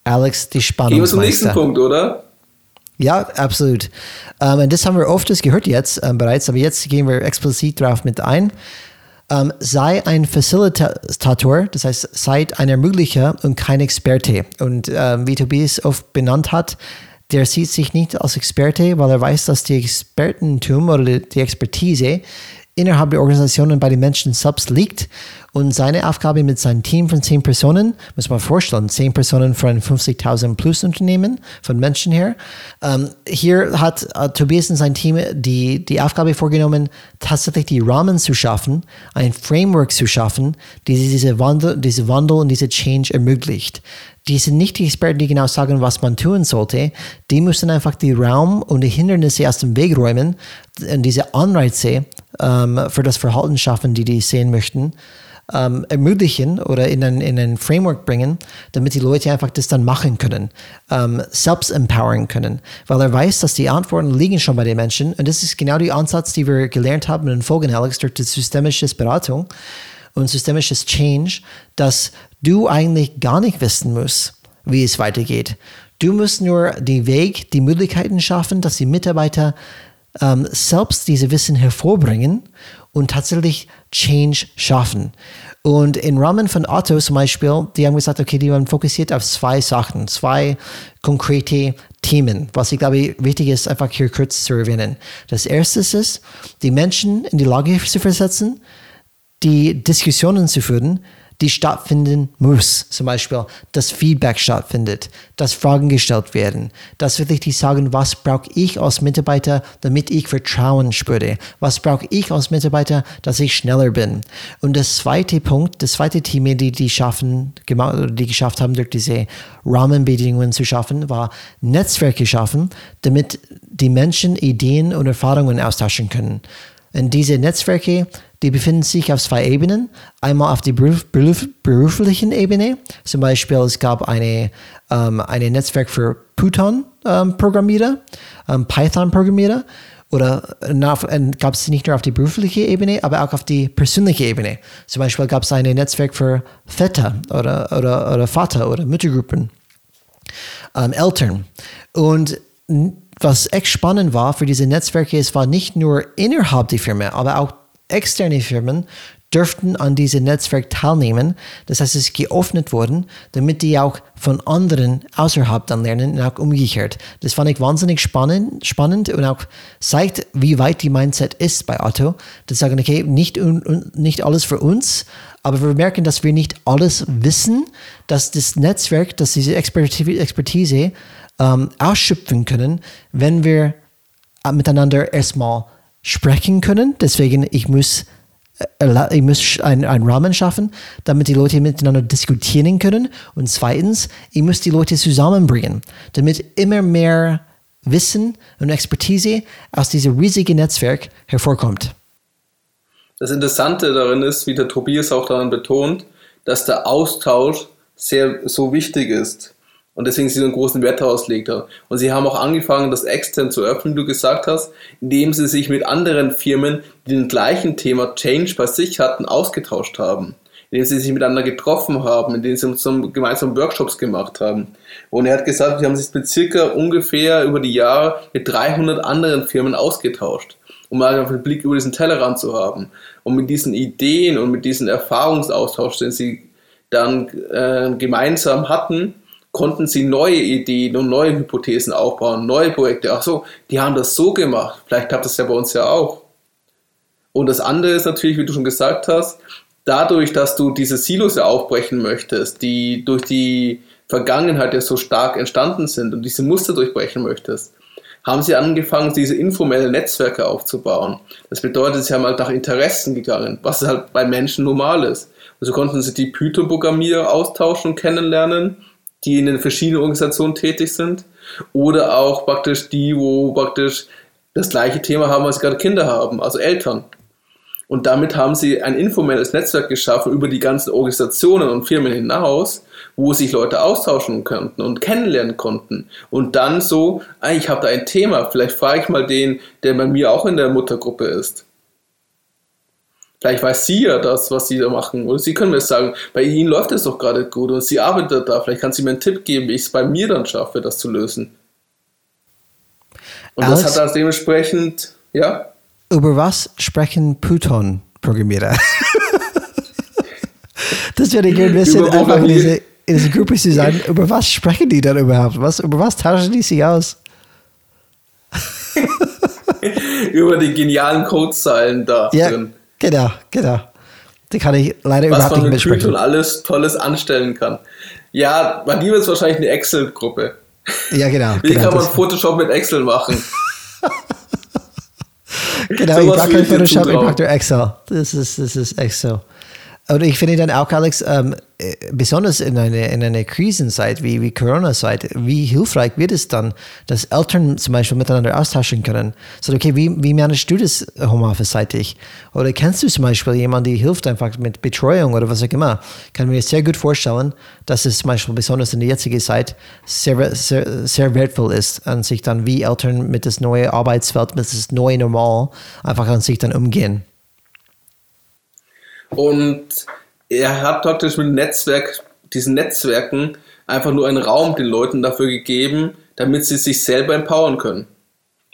Alex, die Spannung. Gehen wir zum nächsten Punkt, oder? Ja, absolut. Ähm, und das haben wir oft gehört jetzt ähm, bereits, aber jetzt gehen wir explizit darauf mit ein. Ähm, sei ein Facilitator, das heißt, seid ein Ermöglicher und kein Experte. Und ähm, wie Tobias oft benannt hat, der sieht sich nicht als Experte, weil er weiß, dass die Expertentum oder die Expertise innerhalb der Organisationen bei den Menschen selbst liegt. Und seine Aufgabe mit seinem Team von zehn Personen, muss man vorstellen, zehn Personen ein 50.000 plus Unternehmen von Menschen her. Ähm, hier hat äh, Tobias und sein Team die, die Aufgabe vorgenommen, tatsächlich die Rahmen zu schaffen, ein Framework zu schaffen, die diese Wandel, diese Wandel und diese Change ermöglicht die sind nicht die Experten, die genau sagen, was man tun sollte. Die müssen einfach die Raum und die Hindernisse aus dem Weg räumen und diese Anreize ähm, für das Verhalten schaffen, die die sehen möchten, ähm, ermöglichen oder in ein, in ein Framework bringen, damit die Leute einfach das dann machen können, ähm, selbst empowern können. Weil er weiß, dass die Antworten liegen schon bei den Menschen und das ist genau der Ansatz, die wir gelernt haben in Folgen, Alex, durch die systemische Beratung und systemisches Change, dass du eigentlich gar nicht wissen musst, wie es weitergeht. Du musst nur den Weg, die Möglichkeiten schaffen, dass die Mitarbeiter ähm, selbst diese Wissen hervorbringen und tatsächlich Change schaffen. Und im Rahmen von Otto zum Beispiel, die haben gesagt, okay, die waren fokussiert auf zwei Sachen, zwei konkrete Themen, was ich glaube wichtig ist, einfach hier kurz zu erwähnen. Das erste ist, die Menschen in die Lage zu versetzen, die Diskussionen zu führen, die stattfinden muss. Zum Beispiel, dass Feedback stattfindet, dass Fragen gestellt werden, dass wirklich die sagen, was brauche ich als Mitarbeiter, damit ich Vertrauen spüre? Was brauche ich als Mitarbeiter, dass ich schneller bin? Und das zweite Punkt, das zweite Team, die die schaffen, die geschafft haben, durch diese Rahmenbedingungen zu schaffen, war Netzwerke schaffen, damit die Menschen Ideen und Erfahrungen austauschen können. Und diese Netzwerke die befinden sich auf zwei Ebenen. Einmal auf der beruf, beruf, beruflichen Ebene. Zum Beispiel, es gab eine, ähm, ein Netzwerk für Python-Programmierer, ähm, ähm, Python-Programmierer. Oder gab es nicht nur auf die berufliche Ebene, aber auch auf die persönliche Ebene. Zum Beispiel gab es ein Netzwerk für Väter oder, oder, oder Vater oder Müttergruppen, ähm, Eltern. Und was echt spannend war für diese Netzwerke, es war nicht nur innerhalb der Firma, aber auch externe Firmen dürften an diesem Netzwerk teilnehmen. Das heißt, es ist geöffnet worden, damit die auch von anderen außerhalb dann lernen und auch umgekehrt. Das fand ich wahnsinnig spannend, spannend und auch zeigt, wie weit die Mindset ist bei Otto. Das sagen, okay, nicht, nicht alles für uns, aber wir merken, dass wir nicht alles wissen, dass das Netzwerk, dass diese Expertise ähm, ausschöpfen können, wenn wir äh, miteinander erstmal sprechen können. Deswegen, ich muss, äh, ich muss einen, Rahmen schaffen, damit die Leute miteinander diskutieren können. Und zweitens, ich muss die Leute zusammenbringen, damit immer mehr Wissen und Expertise aus diesem riesigen Netzwerk hervorkommt. Das Interessante darin ist, wie der Tobias auch daran betont, dass der Austausch sehr so wichtig ist und deswegen sie so einen großen Wert daraus legt. Und sie haben auch angefangen, das extern zu öffnen, wie du gesagt hast, indem sie sich mit anderen Firmen, die den gleichen Thema Change bei sich hatten, ausgetauscht haben. Indem sie sich miteinander getroffen haben, indem sie zum gemeinsamen Workshops gemacht haben. Und er hat gesagt, sie haben sich mit circa ungefähr über die Jahre mit 300 anderen Firmen ausgetauscht, um mal einen Blick über diesen Tellerrand zu haben. Und mit diesen Ideen und mit diesem Erfahrungsaustausch, den sie dann äh, gemeinsam hatten, konnten sie neue Ideen und neue Hypothesen aufbauen, neue Projekte. Ach so, die haben das so gemacht. Vielleicht klappt das ja bei uns ja auch. Und das andere ist natürlich, wie du schon gesagt hast, dadurch, dass du diese Silos ja aufbrechen möchtest, die durch die Vergangenheit ja so stark entstanden sind und diese Muster durchbrechen möchtest, haben sie angefangen, diese informellen Netzwerke aufzubauen. Das bedeutet, sie haben halt nach Interessen gegangen, was halt bei Menschen normal ist. Also konnten sie die Python-Programmierer austauschen und kennenlernen die in den verschiedenen Organisationen tätig sind, oder auch praktisch die, wo praktisch das gleiche Thema haben, als gerade Kinder haben, also Eltern. Und damit haben sie ein informelles Netzwerk geschaffen über die ganzen Organisationen und Firmen hinaus, wo sich Leute austauschen konnten und kennenlernen konnten. Und dann so, ah, ich habe da ein Thema, vielleicht frage ich mal den, der bei mir auch in der Muttergruppe ist. Vielleicht weiß sie ja das, was sie da machen. Oder sie können mir sagen, bei ihnen läuft es doch gerade gut und sie arbeitet da. Vielleicht kann sie mir einen Tipp geben, wie ich es bei mir dann schaffe, das zu lösen. Und Alex, das hat dann dementsprechend, ja. Über was sprechen Python-Programmierer? das würde ich gerne wissen, einfach in diese, in diese Gruppe zu sein. Über was sprechen die dann überhaupt? Was, über was tauschen die sich aus? über die genialen Codezeilen da ja. drin. Genau, genau. Die kann ich leider Was überhaupt nicht mitsprechen. Was man mit alles Tolles anstellen kann. Ja, bei dir ist wahrscheinlich eine Excel-Gruppe. Ja, genau. Wie genau, kann man Photoshop mit Excel machen? genau, so ich brauche kein Photoshop, ich brauche Excel. Das ist, das ist Excel. Und ich finde dann auch, Alex, ähm, äh, besonders in einer in eine Krisenzeit wie, wie Corona-Zeit, wie hilfreich wird es dann, dass Eltern zum Beispiel miteinander austauschen können? So, okay, wie, wie managst du das Homeoffice-seitig? Oder kennst du zum Beispiel jemanden, der hilft einfach mit Betreuung oder was auch immer? Kann mir sehr gut vorstellen, dass es zum Beispiel besonders in der jetzigen Zeit sehr, sehr, sehr wertvoll ist, an sich dann wie Eltern mit das neue Arbeitsfeld, mit das neue Normal einfach an sich dann umgehen. Und er hat praktisch mit Netzwerk, diesen Netzwerken einfach nur einen Raum den Leuten dafür gegeben, damit sie sich selber empowern können.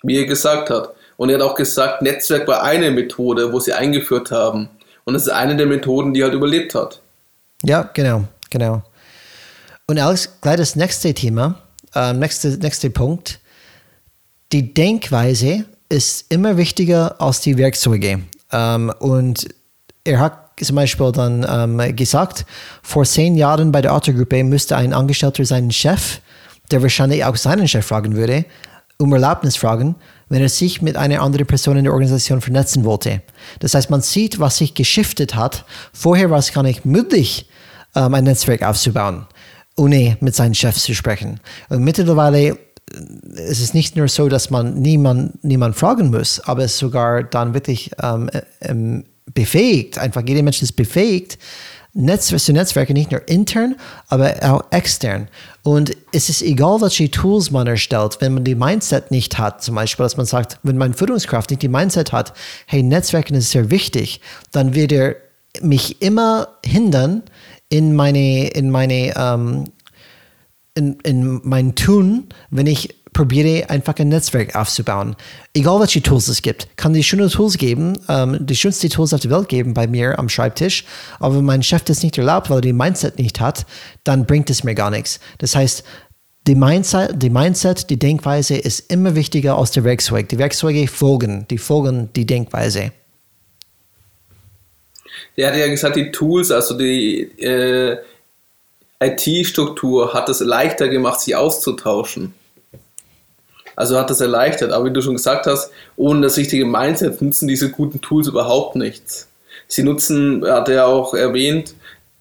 Wie er gesagt hat. Und er hat auch gesagt, Netzwerk war eine Methode, wo sie eingeführt haben. Und das ist eine der Methoden, die halt überlebt hat. Ja, genau, genau. Und Alex, gleich das nächste Thema, äh, nächste, nächste Punkt. Die Denkweise ist immer wichtiger als die Werkzeuge. Ähm, und er hat zum Beispiel dann ähm, gesagt, vor zehn Jahren bei der Autogruppe müsste ein Angestellter seinen Chef, der wahrscheinlich auch seinen Chef fragen würde, um Erlaubnis fragen, wenn er sich mit einer anderen Person in der Organisation vernetzen wollte. Das heißt, man sieht, was sich geschiftet hat. Vorher war es gar nicht möglich, ähm, ein Netzwerk aufzubauen, ohne mit seinen Chefs zu sprechen. Und mittlerweile äh, ist es nicht nur so, dass man niemand, niemand fragen muss, aber es sogar dann wirklich ähm, ähm, befähigt, einfach jeder Mensch ist befähigt, Netz, zu Netzwerken nicht nur intern, aber auch extern. Und es ist egal, welche Tools man erstellt, wenn man die Mindset nicht hat, zum Beispiel, dass man sagt, wenn meine Führungskraft nicht die Mindset hat, hey, Netzwerken ist sehr wichtig, dann wird er mich immer hindern in meine, in meine, ähm, in, in mein Tun, wenn ich probiere einfach ein Netzwerk aufzubauen. Egal welche Tools es gibt. Kann die schöne Tools geben, ähm, die schönsten Tools auf der Welt geben bei mir am Schreibtisch. Aber wenn mein Chef das nicht erlaubt, weil er die Mindset nicht hat, dann bringt es mir gar nichts. Das heißt, die Mindset, die Mindset, die Denkweise ist immer wichtiger als der Werkzeug. Die Werkzeuge folgen, die folgen die Denkweise. Er hat ja gesagt, die Tools, also die äh, IT-Struktur hat es leichter gemacht, sie auszutauschen. Also hat das erleichtert. Aber wie du schon gesagt hast, ohne das richtige Mindset nutzen diese guten Tools überhaupt nichts. Sie nutzen, hat er auch erwähnt,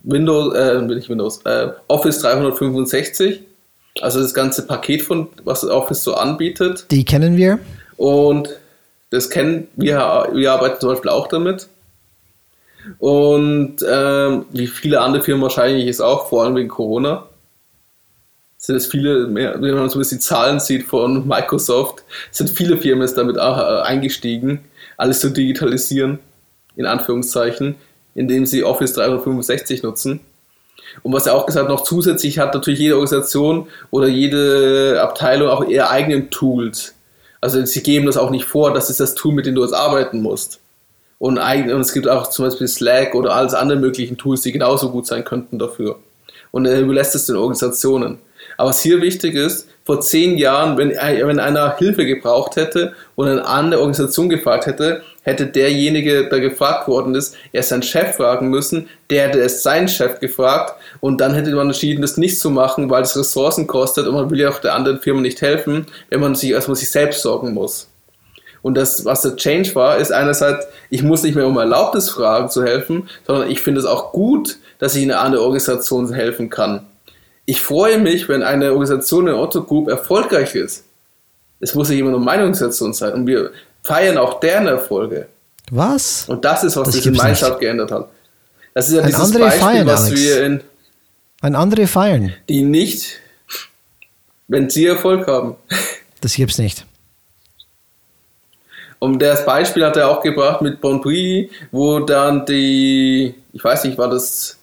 Windows, äh, nicht Windows, äh, Office 365, also das ganze Paket von, was Office so anbietet. Die kennen wir. Und das kennen wir, wir arbeiten zum Beispiel auch damit. Und ähm, wie viele andere Firmen wahrscheinlich ist auch, vor allem wegen Corona sind es viele, mehr, wenn man so die Zahlen sieht von Microsoft, sind viele Firmen damit auch äh, eingestiegen, alles zu digitalisieren, in Anführungszeichen, indem sie Office 365 nutzen. Und was er auch gesagt hat, noch zusätzlich hat natürlich jede Organisation oder jede Abteilung auch ihre eigenen Tools. Also sie geben das auch nicht vor, das ist das Tool, mit dem du jetzt arbeiten musst. Und, und es gibt auch zum Beispiel Slack oder alles andere möglichen Tools, die genauso gut sein könnten dafür. Und er überlässt es den Organisationen. Aber was hier wichtig ist, vor zehn Jahren, wenn, wenn einer Hilfe gebraucht hätte und eine andere Organisation gefragt hätte, hätte derjenige, der gefragt worden ist, erst seinen Chef fragen müssen, der hätte erst seinen Chef gefragt und dann hätte man entschieden, das nicht zu machen, weil es Ressourcen kostet und man will ja auch der anderen Firma nicht helfen, wenn man sich erstmal sich selbst sorgen muss. Und das, was der Change war, ist einerseits, ich muss nicht mehr um Erlaubnis fragen zu helfen, sondern ich finde es auch gut, dass ich eine andere Organisation helfen kann ich freue mich, wenn eine Organisation in Otto Group erfolgreich ist. Es muss nicht immer nur meine Organisation sein. Und wir feiern auch deren Erfolge. Was? Und das ist, was das sich in Mindset geändert hat. Das ist ja ein dieses Beispiel, feiern, was Alex. wir in. Ein andere feiern. Die nicht, wenn sie Erfolg haben. Das gibt's nicht. Und das Beispiel hat er auch gebracht mit Bonprix, wo dann die, ich weiß nicht, war das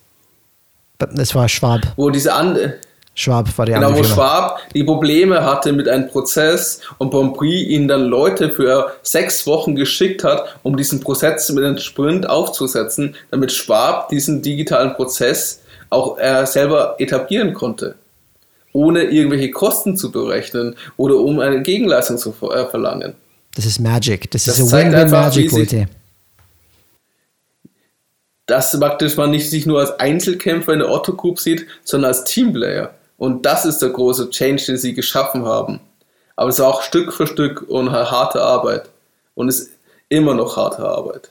das war Schwab. Wo diese andere. Schwab war die Genau, wo. Schwab die Probleme hatte mit einem Prozess und Bonprix ihnen dann Leute für sechs Wochen geschickt hat, um diesen Prozess mit einem Sprint aufzusetzen, damit Schwab diesen digitalen Prozess auch äh, selber etablieren konnte. Ohne irgendwelche Kosten zu berechnen oder um eine Gegenleistung zu äh, verlangen. Das ist Magic. Das, Das ist zeigt Win-Win einfach, Magic, wie sich- Leute. Dass praktisch man nicht sich nur als Einzelkämpfer in der Otto Group sieht, sondern als Teamplayer. Und das ist der große Change, den sie geschaffen haben. Aber es ist auch Stück für Stück und harte Arbeit. Und es ist immer noch harte Arbeit.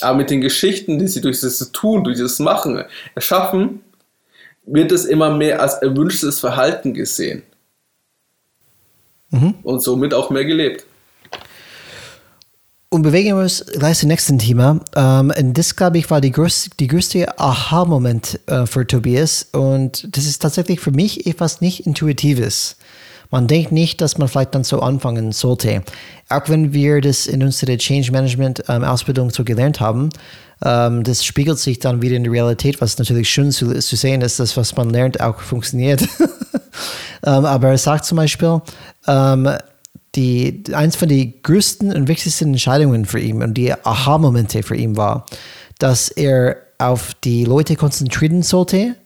Aber mit den Geschichten, die sie durch das Tun, durch das Machen erschaffen, wird es immer mehr als erwünschtes Verhalten gesehen. Und somit auch mehr gelebt. Und bewegen wir uns gleich zum nächsten Thema. Ähm, und das, glaube ich, war die größte, die größte Aha-Moment äh, für Tobias. Und das ist tatsächlich für mich etwas nicht Intuitives. man denkt nicht, dass man vielleicht dann so anfangen sollte. Auch wenn wir das in unserer Change Management ähm, Ausbildung so gelernt haben, ähm, das spiegelt sich dann wieder in der Realität, was natürlich schön zu, zu sehen ist, dass was man lernt auch funktioniert. ähm, aber er sagt zum Beispiel, ähm, die, eins von den größten und wichtigsten Entscheidungen für ihn und die Aha-Momente für ihn war, dass er auf die Leute konzentrieren sollte,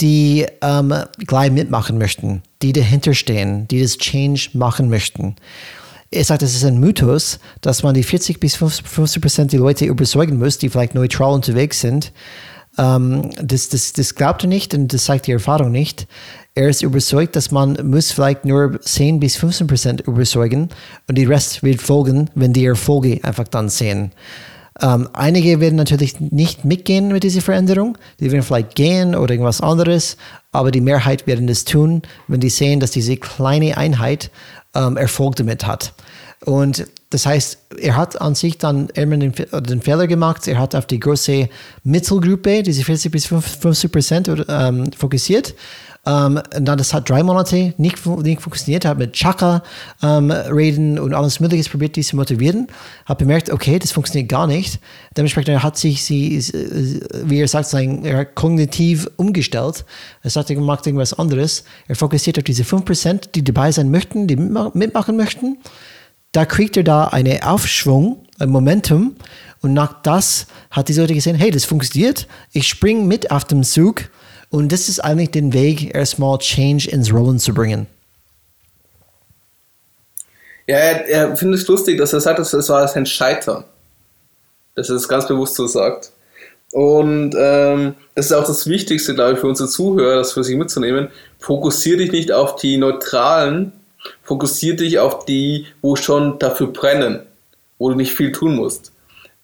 die ähm, gleich mitmachen möchten, die dahinter stehen, die das Change machen möchten. Er sagt, es ist ein Mythos, dass man die 40 bis 50 Prozent der Leute überzeugen muss, die vielleicht neutral unterwegs sind. Ähm, das, das, das glaubt er nicht und das zeigt die Erfahrung nicht. Er ist überzeugt, dass man muss vielleicht nur 10 bis 15 Prozent überzeugen und die Rest wird folgen, wenn die Erfolge einfach dann sehen. Ähm, einige werden natürlich nicht mitgehen mit dieser Veränderung. Die werden vielleicht gehen oder irgendwas anderes, aber die Mehrheit werden das tun, wenn die sehen, dass diese kleine Einheit ähm, Erfolg damit hat. Und das heißt, er hat an sich dann immer den, den, Fehler gemacht, er hat auf die große Mittelgruppe, diese 40 bis 50 Prozent, ähm, fokussiert ähm, dann, das hat drei Monate nicht, nicht funktioniert, hat mit Chaka ähm, reden und alles Mögliche probiert, die zu motivieren. Hat bemerkt, okay, das funktioniert gar nicht. Dementsprechend hat sich sie, wie er sagt, sein, er kognitiv umgestellt. Er sagt, er macht irgendwas anderes. Er fokussiert auf diese 5%, die dabei sein möchten, die mitmachen möchten. Da kriegt er da einen Aufschwung, ein Momentum. Und nach das hat die Leute gesehen, hey, das funktioniert. Ich springe mit auf dem Zug und das ist eigentlich den Weg, erstmal Change ins Rollen zu bringen. Ja, er, er findet es lustig, dass er sagt, dass es war sein Scheitern. Dass er es ganz bewusst so sagt. Und ähm, das ist auch das Wichtigste, glaube ich, für unsere Zuhörer, das für sich mitzunehmen. Fokussier dich nicht auf die Neutralen, fokussier dich auf die, wo schon dafür brennen, wo du nicht viel tun musst.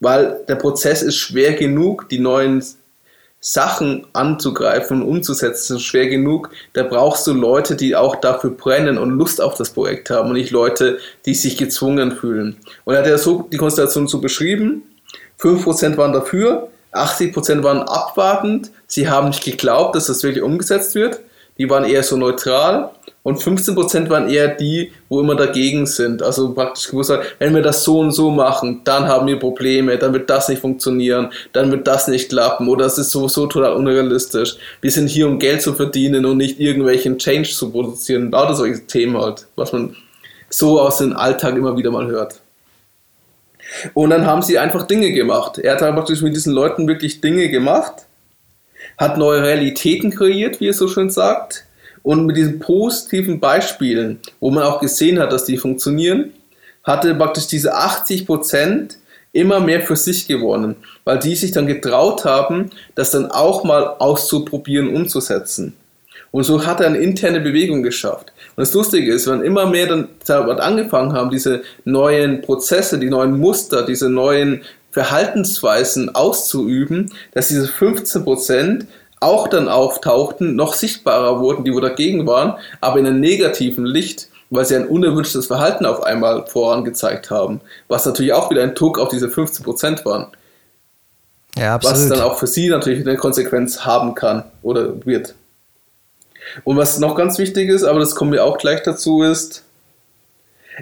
Weil der Prozess ist schwer genug, die neuen Sachen anzugreifen und umzusetzen, ist schwer genug. Da brauchst du Leute, die auch dafür brennen und Lust auf das Projekt haben und nicht Leute, die sich gezwungen fühlen. Und er hat ja so die Konstellation so beschrieben. 5% waren dafür, 80% waren abwartend. Sie haben nicht geglaubt, dass das wirklich umgesetzt wird. Die waren eher so neutral und 15% waren eher die, wo immer dagegen sind. Also praktisch gewusst, wenn wir das so und so machen, dann haben wir Probleme, dann wird das nicht funktionieren, dann wird das nicht klappen oder es ist sowieso total unrealistisch. Wir sind hier, um Geld zu verdienen und nicht irgendwelchen Change zu produzieren. Lauter solche Themen halt, was man so aus dem Alltag immer wieder mal hört. Und dann haben sie einfach Dinge gemacht. Er hat praktisch mit diesen Leuten wirklich Dinge gemacht, hat neue Realitäten kreiert, wie er so schön sagt, und mit diesen positiven Beispielen, wo man auch gesehen hat, dass die funktionieren, hatte praktisch diese 80 Prozent immer mehr für sich gewonnen, weil die sich dann getraut haben, das dann auch mal auszuprobieren, umzusetzen. Und so hat er eine interne Bewegung geschafft. Und das Lustige ist, wenn immer mehr dann angefangen haben, diese neuen Prozesse, die neuen Muster, diese neuen Verhaltensweisen auszuüben, dass diese 15 Prozent auch dann auftauchten, noch sichtbarer wurden, die wo dagegen waren, aber in einem negativen Licht, weil sie ein unerwünschtes Verhalten auf einmal vorangezeigt haben, was natürlich auch wieder ein Druck auf diese 15% waren. Ja, absolut. Was dann auch für sie natürlich eine Konsequenz haben kann oder wird. Und was noch ganz wichtig ist, aber das kommen wir auch gleich dazu, ist,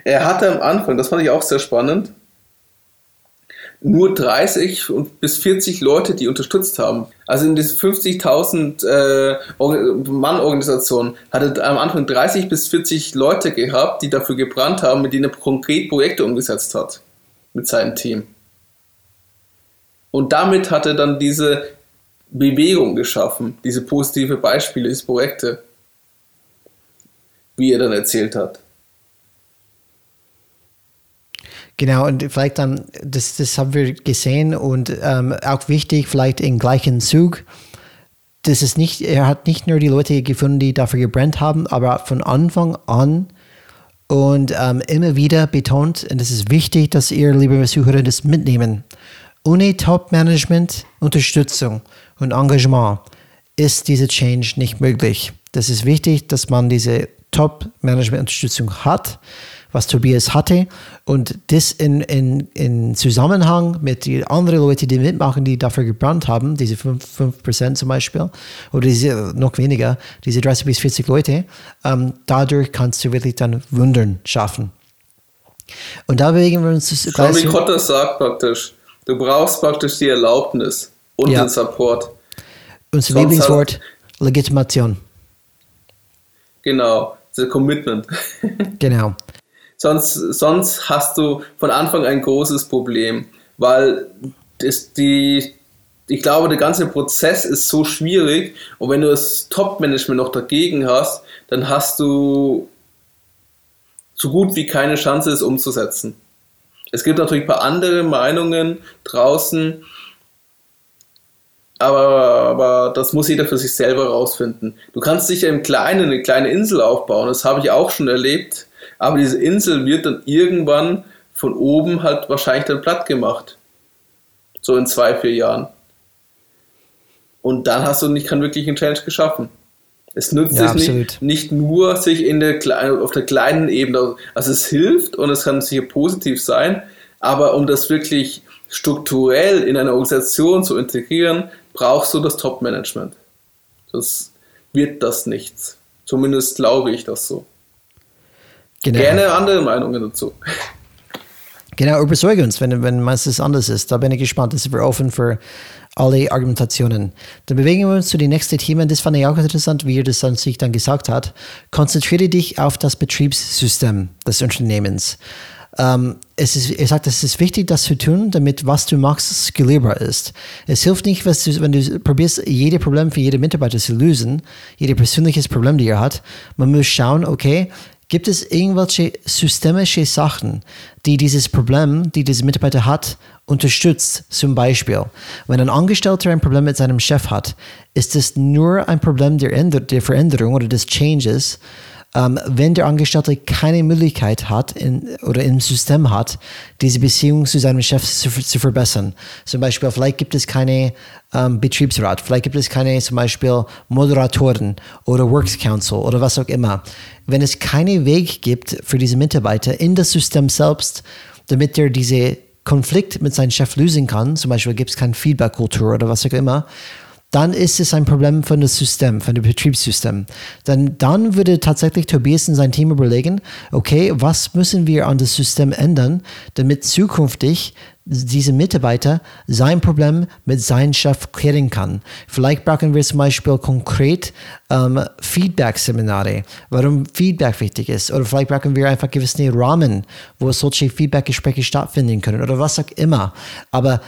er hatte am Anfang, das fand ich auch sehr spannend, nur 30 bis 40 Leute, die unterstützt haben. Also in diesen 50.000 äh, Mann-Organisation hatte am Anfang 30 bis 40 Leute gehabt, die dafür gebrannt haben, mit denen er konkret Projekte umgesetzt hat. Mit seinem Team. Und damit hat er dann diese Bewegung geschaffen, diese positive Beispiele, diese Projekte, wie er dann erzählt hat. Genau, und vielleicht dann, das, das haben wir gesehen und ähm, auch wichtig, vielleicht im gleichen Zug, das ist nicht, er hat nicht nur die Leute gefunden, die dafür gebrannt haben, aber von Anfang an und ähm, immer wieder betont, und es ist wichtig, dass ihr, liebe Zuhörer, das mitnehmen. Ohne Top-Management, Unterstützung und Engagement ist diese Change nicht möglich. Das ist wichtig, dass man diese Top-Management-Unterstützung hat was Tobias hatte und das in, in, in Zusammenhang mit den anderen Leuten, die mitmachen, die dafür gebrannt haben, diese 5%, 5 zum Beispiel, oder diese noch weniger, diese 30 bis 40 Leute, ähm, dadurch kannst du wirklich dann Wundern schaffen. Und da bewegen wir uns Schon wie Kotter sagt praktisch, du brauchst praktisch die Erlaubnis und ja. den Support. Unser Lieblingswort, Legitimation. Genau, das Commitment. Genau. Sonst, sonst hast du von Anfang ein großes Problem, weil das, die, ich glaube, der ganze Prozess ist so schwierig und wenn du das Top-Management noch dagegen hast, dann hast du so gut wie keine Chance, es umzusetzen. Es gibt natürlich ein paar andere Meinungen draußen, aber, aber das muss jeder für sich selber rausfinden. Du kannst sicher im Kleinen eine kleine Insel aufbauen, das habe ich auch schon erlebt, aber diese Insel wird dann irgendwann von oben halt wahrscheinlich dann platt gemacht. So in zwei, vier Jahren. Und dann hast du nicht keinen wirklichen Challenge geschaffen. Es nützt ja, sich nicht, nicht, nur sich in der, auf der kleinen Ebene, also es hilft und es kann sicher positiv sein, aber um das wirklich strukturell in eine Organisation zu integrieren, brauchst du das Top-Management. Das wird das nichts. Zumindest glaube ich das so. Genau. Gerne andere Meinungen dazu. Genau, überzeuge uns, wenn, wenn meistens anders ist. Da bin ich gespannt. Das sind wir offen für alle Argumentationen. Dann bewegen wir uns zu den nächsten Themen. Das fand ich auch interessant, wie er das dann sich dann gesagt hat. Konzentriere dich auf das Betriebssystem des Unternehmens. Ähm, es ist, er sagt, es ist wichtig, das zu tun, damit was du machst skalierbar ist. Es hilft nicht, du, wenn du probierst, jedes Problem für jede Mitarbeiter zu lösen, jedes persönliches Problem, die er hat. Man muss schauen, okay, Gibt es irgendwelche systemische Sachen, die dieses Problem, die dieser Mitarbeiter hat, unterstützt? Zum Beispiel, wenn ein Angestellter ein Problem mit seinem Chef hat, ist es nur ein Problem der, der Veränderung oder des Changes, ähm, wenn der Angestellte keine Möglichkeit hat in, oder im System hat, diese Beziehung zu seinem Chef zu, zu verbessern. Zum Beispiel, vielleicht gibt es keine ähm, Betriebsrat, vielleicht gibt es keine zum Beispiel Moderatoren oder Works Council oder was auch immer. Wenn es keinen Weg gibt für diese Mitarbeiter in das System selbst, damit er diese Konflikt mit seinem Chef lösen kann, zum Beispiel gibt es keine Feedback-Kultur oder was auch immer, dann ist es ein Problem von dem System, von dem Betriebssystem. Dann, dann würde tatsächlich Tobias und sein Team überlegen, okay, was müssen wir an das System ändern, damit zukünftig diese Mitarbeiter sein Problem mit seinem Chef klären kann. Vielleicht brauchen wir zum Beispiel konkret ähm, Feedback-Seminare, warum Feedback wichtig ist. Oder vielleicht brauchen wir einfach gewisse Rahmen, wo solche Feedback-Gespräche stattfinden können oder was auch immer. Aber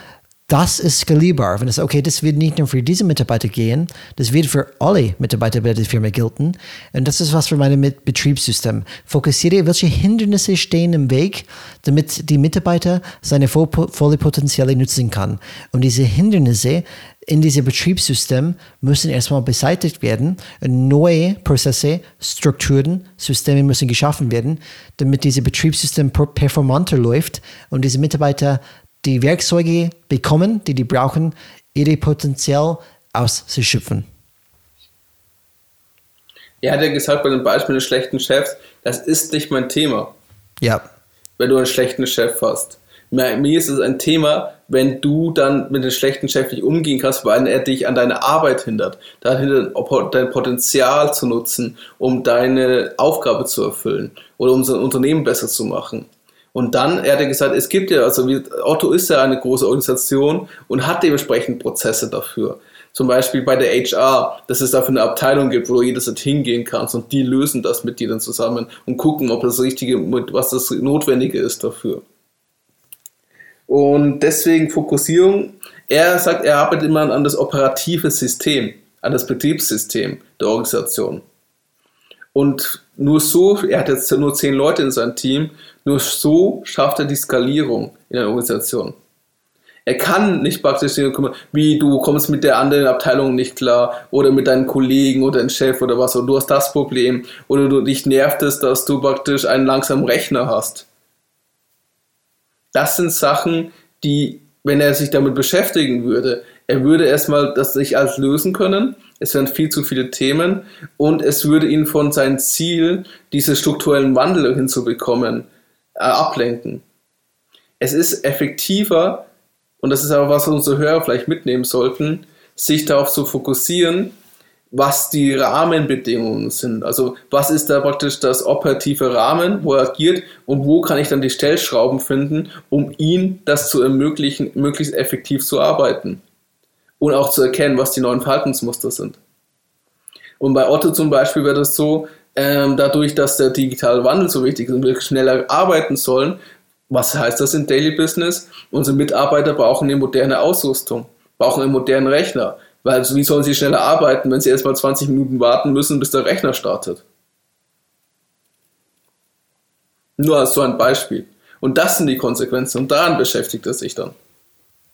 das ist skalierbar. Wenn es, okay, das wird nicht nur für diese Mitarbeiter gehen, das wird für alle Mitarbeiter bei der Firma gelten. Und das ist was für mein Betriebssystem. Fokussiere, welche Hindernisse stehen im Weg, damit die Mitarbeiter seine volle Potenziale nutzen kann. Und diese Hindernisse in diesem Betriebssystem müssen erstmal beseitigt werden. Neue Prozesse, Strukturen, Systeme müssen geschaffen werden, damit dieses Betriebssystem performanter läuft und diese Mitarbeiter die Werkzeuge bekommen, die die brauchen, ihr Potenzial auszuschöpfen. Er hat ja gesagt bei dem Beispiel des schlechten Chefs, das ist nicht mein Thema. Ja. Wenn du einen schlechten Chef hast. Mir ist es ein Thema, wenn du dann mit dem schlechten Chef nicht umgehen kannst, weil er dich an deine Arbeit hindert, dahin dein Potenzial zu nutzen, um deine Aufgabe zu erfüllen oder um sein Unternehmen besser zu machen. Und dann, er hat gesagt, es gibt ja, also Otto ist ja eine große Organisation und hat dementsprechend Prozesse dafür. Zum Beispiel bei der HR, dass es dafür eine Abteilung gibt, wo du jederzeit hingehen kannst und die lösen das mit dir dann zusammen und gucken, ob das richtige, was das Notwendige ist dafür. Und deswegen Fokussierung. Er sagt, er arbeitet immer an das operative System, an das Betriebssystem der Organisation. Und nur so, er hat jetzt nur zehn Leute in seinem Team, nur so schafft er die Skalierung in der Organisation. Er kann nicht praktisch kümmern, wie du kommst mit der anderen Abteilung nicht klar oder mit deinen Kollegen oder deinem Chef oder was und du hast das Problem oder du dich nervt es, dass du praktisch einen langsamen Rechner hast. Das sind Sachen, die, wenn er sich damit beschäftigen würde, Er würde erstmal das nicht alles lösen können. Es wären viel zu viele Themen und es würde ihn von seinem Ziel, diese strukturellen Wandel hinzubekommen, äh, ablenken. Es ist effektiver, und das ist aber was unsere Hörer vielleicht mitnehmen sollten, sich darauf zu fokussieren, was die Rahmenbedingungen sind. Also was ist da praktisch das operative Rahmen, wo er agiert und wo kann ich dann die Stellschrauben finden, um ihm das zu ermöglichen, möglichst effektiv zu arbeiten und auch zu erkennen, was die neuen Verhaltensmuster sind. Und bei Otto zum Beispiel wäre das so, ähm, dadurch, dass der digitale Wandel so wichtig ist und wir schneller arbeiten sollen, was heißt das in Daily Business? Unsere Mitarbeiter brauchen eine moderne Ausrüstung, brauchen einen modernen Rechner, weil also wie sollen sie schneller arbeiten, wenn sie erst mal 20 Minuten warten müssen, bis der Rechner startet? Nur als so ein Beispiel. Und das sind die Konsequenzen und daran beschäftigt er sich dann.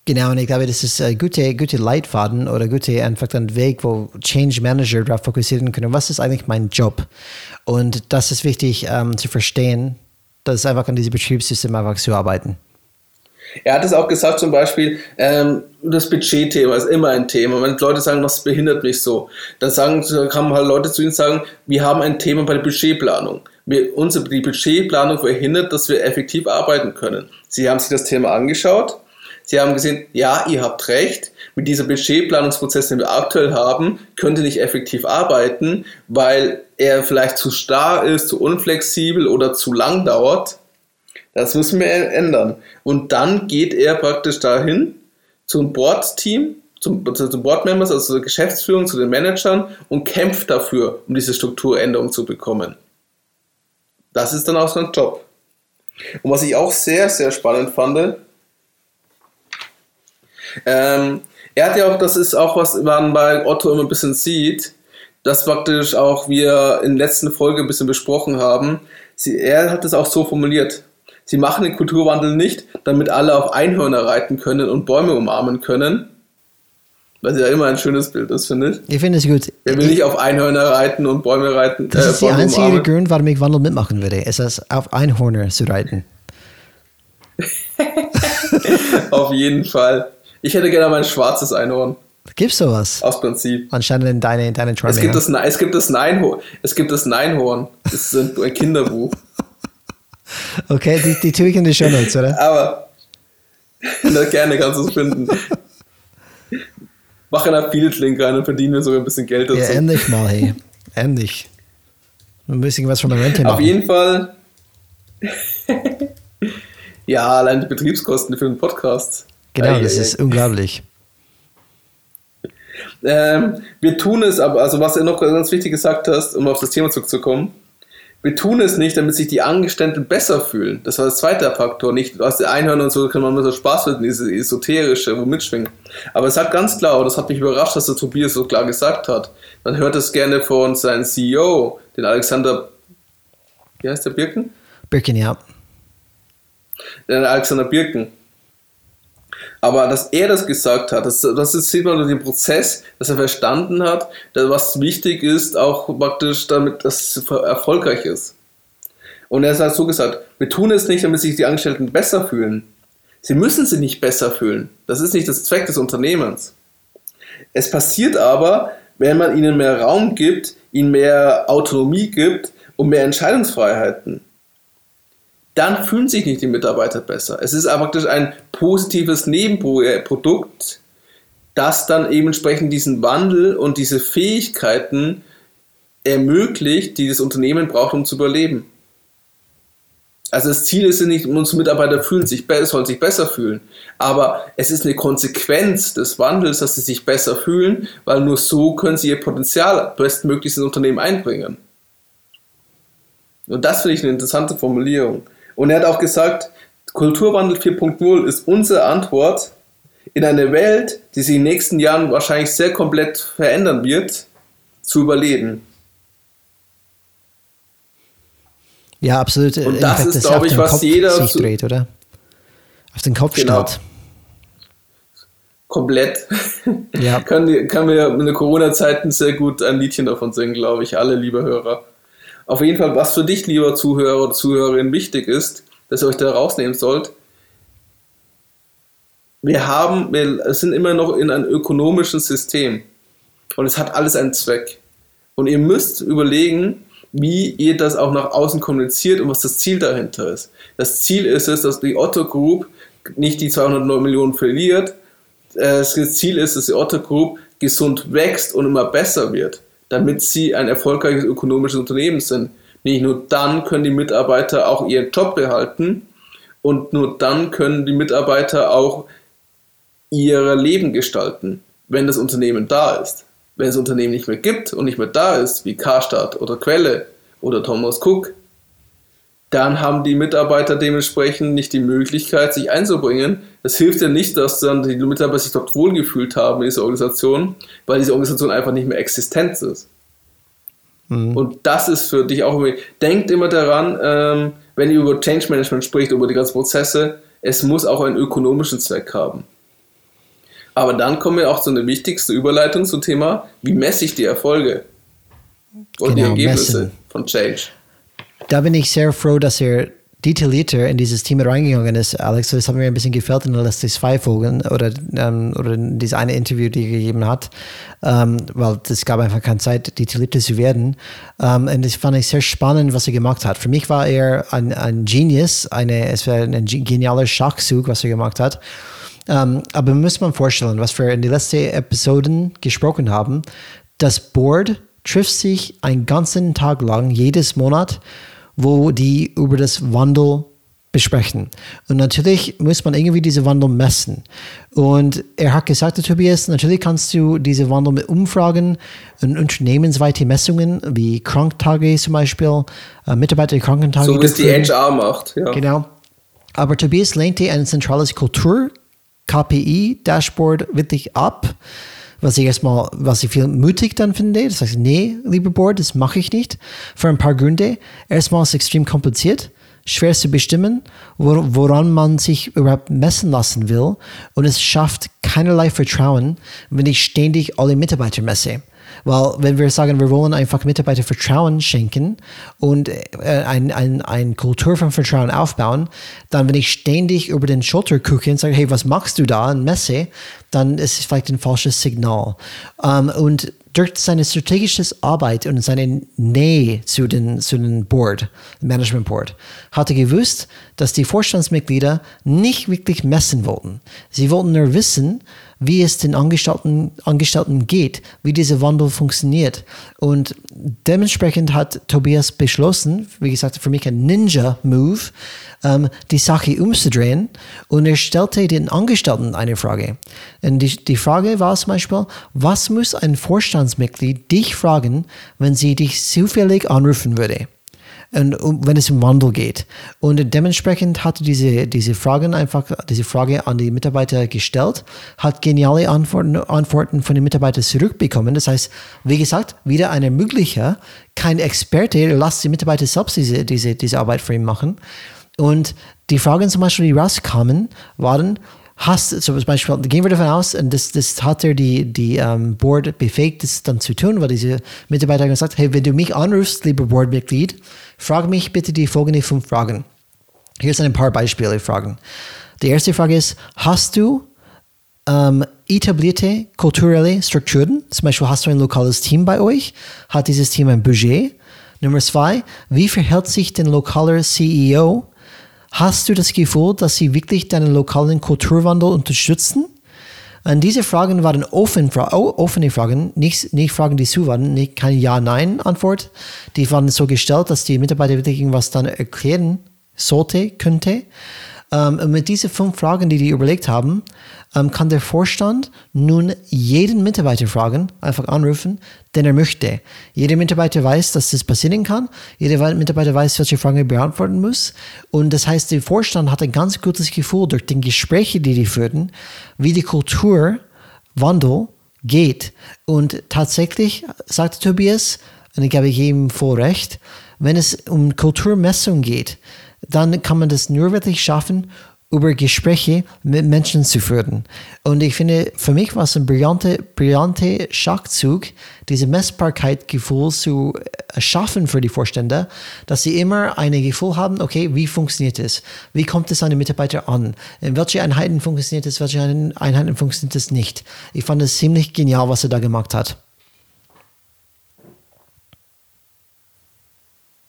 Genau, und ich glaube, das ist ein guter gute Leitfaden oder guter einfach ein Weg, wo Change Manager darauf fokussieren können. Was ist eigentlich mein Job? Und das ist wichtig ähm, zu verstehen, dass einfach an diesem Betriebssystem einfach zu arbeiten. Er hat es auch gesagt, zum Beispiel, ähm, das Budgetthema ist immer ein Thema. Wenn Leute sagen, das behindert mich so, dann sagen, kann halt Leute zu ihnen sagen, wir haben ein Thema bei der Budgetplanung. Wir, unsere, die Budgetplanung verhindert, dass wir effektiv arbeiten können. Sie haben sich das Thema angeschaut. Sie haben gesehen, ja, ihr habt recht, mit dieser Budgetplanungsprozess, den wir aktuell haben, könnt ihr nicht effektiv arbeiten, weil er vielleicht zu starr ist, zu unflexibel oder zu lang dauert. Das müssen wir ändern. Und dann geht er praktisch dahin zum Board-Team, zum, zum Board-Members, also zur Geschäftsführung, zu den Managern und kämpft dafür, um diese Strukturänderung zu bekommen. Das ist dann auch sein Job. Und was ich auch sehr, sehr spannend fand, ähm, er hat ja auch, das ist auch was man bei Otto immer ein bisschen sieht, das praktisch auch wir in der letzten Folge ein bisschen besprochen haben. Sie, er hat es auch so formuliert. Sie machen den Kulturwandel nicht, damit alle auf Einhörner reiten können und Bäume umarmen können. Was ja immer ein schönes Bild ist, finde ich. Ich finde es gut. Er will nicht auf Einhörner reiten und Bäume reiten. Das äh, ist der einzige umarmen. Grund, warum ich Wandel mitmachen würde, ist es, auf Einhörner zu reiten. auf jeden Fall. Ich hätte gerne mal ein schwarzes Einhorn. Gibt es sowas? Aus Prinzip. Anscheinend in deine, deine Träume. Es gibt das, es gibt das Neinhorn. Es gibt das Neinhorn. Das ist ein Kinderbuch. Okay, die, die tue ich in die Show Notes, oder? Aber na, gerne kannst du es finden. Mach einen Affiliate-Link rein und verdienen wir sogar ein bisschen Geld dazu. Ja, endlich mal, hey. Endlich. Ein bisschen was von der Rente machen. Auf jeden Fall. ja, allein die Betriebskosten für den Podcast. Genau, ei, das ei, ist ei. unglaublich. Ähm, wir tun es aber, also was du noch ganz wichtig gesagt hast, um auf das Thema zurückzukommen, wir tun es nicht, damit sich die Angestellten besser fühlen. Das war das zweite Faktor. Nicht aus der Einhörner und so kann man mit so Spaß finden, diese esoterische, wo mitschwingen. Aber es sagt ganz klar, und das hat mich überrascht, dass der Tobias so klar gesagt hat. Man hört es gerne von seinem CEO, den Alexander, wie heißt der Birken? Birken, ja. Den Alexander Birken. Aber dass er das gesagt hat, das, das ist, sieht man durch den Prozess, dass er verstanden hat, dass was wichtig ist, auch praktisch damit das erfolgreich ist. Und er hat so gesagt, wir tun es nicht, damit sich die Angestellten besser fühlen. Sie müssen sich nicht besser fühlen. Das ist nicht das Zweck des Unternehmens. Es passiert aber, wenn man ihnen mehr Raum gibt, ihnen mehr Autonomie gibt und mehr Entscheidungsfreiheiten dann fühlen sich nicht die Mitarbeiter besser. Es ist praktisch ein positives Nebenprodukt, das dann eben entsprechend diesen Wandel und diese Fähigkeiten ermöglicht, die das Unternehmen braucht, um zu überleben. Also das Ziel ist ja nicht, unsere Mitarbeiter fühlen sich, sollen sich besser fühlen, aber es ist eine Konsequenz des Wandels, dass sie sich besser fühlen, weil nur so können sie ihr Potenzial bestmöglichst ins Unternehmen einbringen. Und das finde ich eine interessante Formulierung. Und er hat auch gesagt, Kulturwandel 4.0 ist unsere Antwort in eine Welt, die sich in den nächsten Jahren wahrscheinlich sehr komplett verändern wird, zu überleben. Ja, absolut. Und das ist, glaube ich, was Kopf jeder sich dreht, oder? Auf den Kopf genau. stellt. Komplett. Ja. kann, kann mir in der Corona-Zeiten sehr gut ein Liedchen davon singen, glaube ich, alle liebe Hörer. Auf jeden Fall, was für dich, lieber Zuhörer oder Zuhörerin, wichtig ist, dass ihr euch da rausnehmen sollt, wir haben, wir sind immer noch in einem ökonomischen System und es hat alles einen Zweck. Und ihr müsst überlegen, wie ihr das auch nach außen kommuniziert und was das Ziel dahinter ist. Das Ziel ist es, dass die Otto Group nicht die 209 Millionen verliert. Das Ziel ist, dass die Otto Group gesund wächst und immer besser wird, damit sie ein erfolgreiches ökonomisches Unternehmen sind. Nicht nur dann können die Mitarbeiter auch ihren Job behalten und nur dann können die Mitarbeiter auch ihr Leben gestalten, wenn das Unternehmen da ist. Wenn das Unternehmen nicht mehr gibt und nicht mehr da ist, wie Karstadt oder Quelle oder Thomas Cook, dann haben die Mitarbeiter dementsprechend nicht die Möglichkeit, sich einzubringen. Das hilft ja nicht, dass dann die Mitarbeiter sich dort wohlgefühlt haben in dieser Organisation, weil diese Organisation einfach nicht mehr existent ist. Mhm. Und das ist für dich auch immer, denkt immer daran, ähm, wenn ihr über Change Management spricht, über die ganzen Prozesse, es muss auch einen ökonomischen Zweck haben. Aber dann kommen wir auch zu einer wichtigsten Überleitung zum Thema, wie messe ich die Erfolge und genau, die Ergebnisse messen. von Change. Da bin ich sehr froh, dass er detaillierter in dieses Thema reingegangen ist, Alex. Das hat mir ein bisschen gefällt in den letzten zwei Folgen oder, ähm, oder in dieses eine Interview, die er gegeben hat, ähm, weil es gab einfach keine Zeit, detaillierter zu werden. Ähm, und das fand ich sehr spannend, was er gemacht hat. Für mich war er ein, ein Genius, eine, es war ein genialer Schachzug, was er gemacht hat. Ähm, aber muss man vorstellen, was wir in den letzten Episoden gesprochen haben, das Board trifft sich einen ganzen Tag lang, jedes Monat, wo die über das Wandel besprechen. Und natürlich muss man irgendwie diese Wandel messen. Und er hat gesagt, Tobias, natürlich kannst du diese Wandel mit Umfragen und unternehmensweite Messungen wie Kranktage zum Beispiel, äh, Mitarbeiterkrankentage. So wie es die HR macht. Ja. Genau. Aber Tobias lehnte ein zentrales Kultur KPI-Dashboard wirklich ab, was ich erstmal, was ich viel mutig dann finde. Das heißt, nee, lieber Board, das mache ich nicht. Für ein paar Gründe. Erstmal ist es extrem kompliziert, schwer zu bestimmen, woran man sich überhaupt messen lassen will. Und es schafft keinerlei Vertrauen, wenn ich ständig alle Mitarbeiter messe. Weil wenn wir sagen, wir wollen einfach Mitarbeiter Vertrauen schenken und äh, ein, ein, ein Kultur von Vertrauen aufbauen, dann wenn ich ständig über den Schulter gucke und sage, hey, was machst du da und messe, dann ist es vielleicht ein falsches Signal. Ähm, und durch seine strategische Arbeit und seine Nähe zu den, zu den Board, Management Board, hat er gewusst, dass die Vorstandsmitglieder nicht wirklich messen wollten. Sie wollten nur wissen, wie es den Angestellten, Angestellten geht, wie dieser Wandel funktioniert. Und dementsprechend hat Tobias beschlossen, wie gesagt, für mich ein Ninja-Move, ähm, die Sache umzudrehen. Und er stellte den Angestellten eine Frage. Und die, die Frage war zum Beispiel, was muss ein Vorstandsmitglied dich fragen, wenn sie dich zufällig anrufen würde? Und, und wenn es um Wandel geht. Und dementsprechend hat diese, diese Fragen einfach, diese Frage an die Mitarbeiter gestellt, hat geniale Antworten, Antworten von den Mitarbeitern zurückbekommen. Das heißt, wie gesagt, wieder eine mögliche, kein Experte, lasst die Mitarbeiter selbst diese, diese, diese Arbeit für ihn machen. Und die Fragen zum Beispiel, die rauskamen, waren, hast, so zum Beispiel, gehen wir davon aus, und das, das hat er die, die ähm, Board befähigt, das dann zu tun, weil diese Mitarbeiter haben gesagt, hey, wenn du mich anrufst, lieber Boardmitglied, frag mich bitte die folgenden fünf Fragen. Hier sind ein paar Beispiele Fragen. Die erste Frage ist, hast du ähm, etablierte kulturelle Strukturen? Zum Beispiel hast du ein lokales Team bei euch? Hat dieses Team ein Budget? Nummer zwei, wie verhält sich der lokale CEO Hast du das Gefühl, dass sie wirklich deinen lokalen Kulturwandel unterstützen? Und diese Fragen waren offen, offene Fragen, nicht, nicht Fragen, die zu waren, nicht keine Ja-Nein-Antwort. Die waren so gestellt, dass die Mitarbeiter wirklich irgendwas dann erklären sollte, könnte. Ähm, mit diesen fünf Fragen, die die überlegt haben, ähm, kann der Vorstand nun jeden Mitarbeiter fragen, einfach anrufen, den er möchte. Jeder Mitarbeiter weiß, dass das passieren kann. Jeder Mitarbeiter weiß, welche Fragen er beantworten muss. Und das heißt, der Vorstand hat ein ganz gutes Gefühl durch die Gespräche, die die führten, wie die Kulturwandel geht. Und tatsächlich, sagte Tobias, und ich gebe ihm voll recht, wenn es um Kulturmessung geht, dann kann man das nur wirklich schaffen über Gespräche mit Menschen zu führen. Und ich finde, für mich war es ein brillanter brillante Schachzug, diese Messbarkeitgefühl zu erschaffen für die Vorstände, dass sie immer ein Gefühl haben, okay, wie funktioniert es? Wie kommt es an den Mitarbeiter an? In welche Einheiten funktioniert es, welche Einheiten funktioniert es nicht? Ich fand es ziemlich genial, was er da gemacht hat.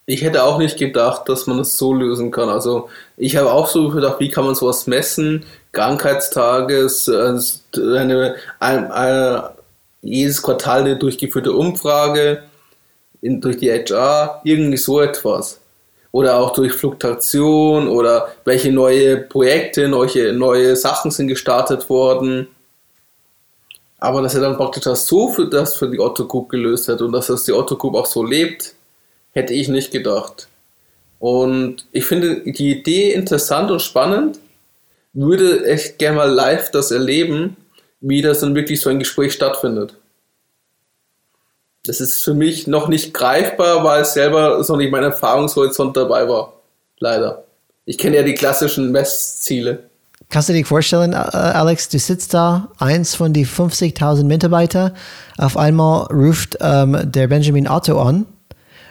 Ich hätte auch nicht gedacht, dass man es so lösen kann. Also ich habe auch so gedacht, wie kann man sowas messen? Krankheitstages, eine, eine, eine, jedes Quartal eine durchgeführte Umfrage in, durch die HR, irgendwie so etwas. Oder auch durch Fluktuation oder welche neue Projekte, neue, neue Sachen sind gestartet worden. Aber dass er dann praktisch das so für das für die Otto Group gelöst hat und dass das die Otto Group auch so lebt, Hätte ich nicht gedacht. Und ich finde die Idee interessant und spannend. Würde echt gerne mal live das erleben, wie das dann wirklich so ein Gespräch stattfindet. Das ist für mich noch nicht greifbar, weil es selber so nicht mein Erfahrungshorizont dabei war. Leider. Ich kenne ja die klassischen Messziele. Kannst du dir vorstellen, Alex, du sitzt da, eins von die 50.000 Mitarbeiter, auf einmal ruft ähm, der Benjamin Otto an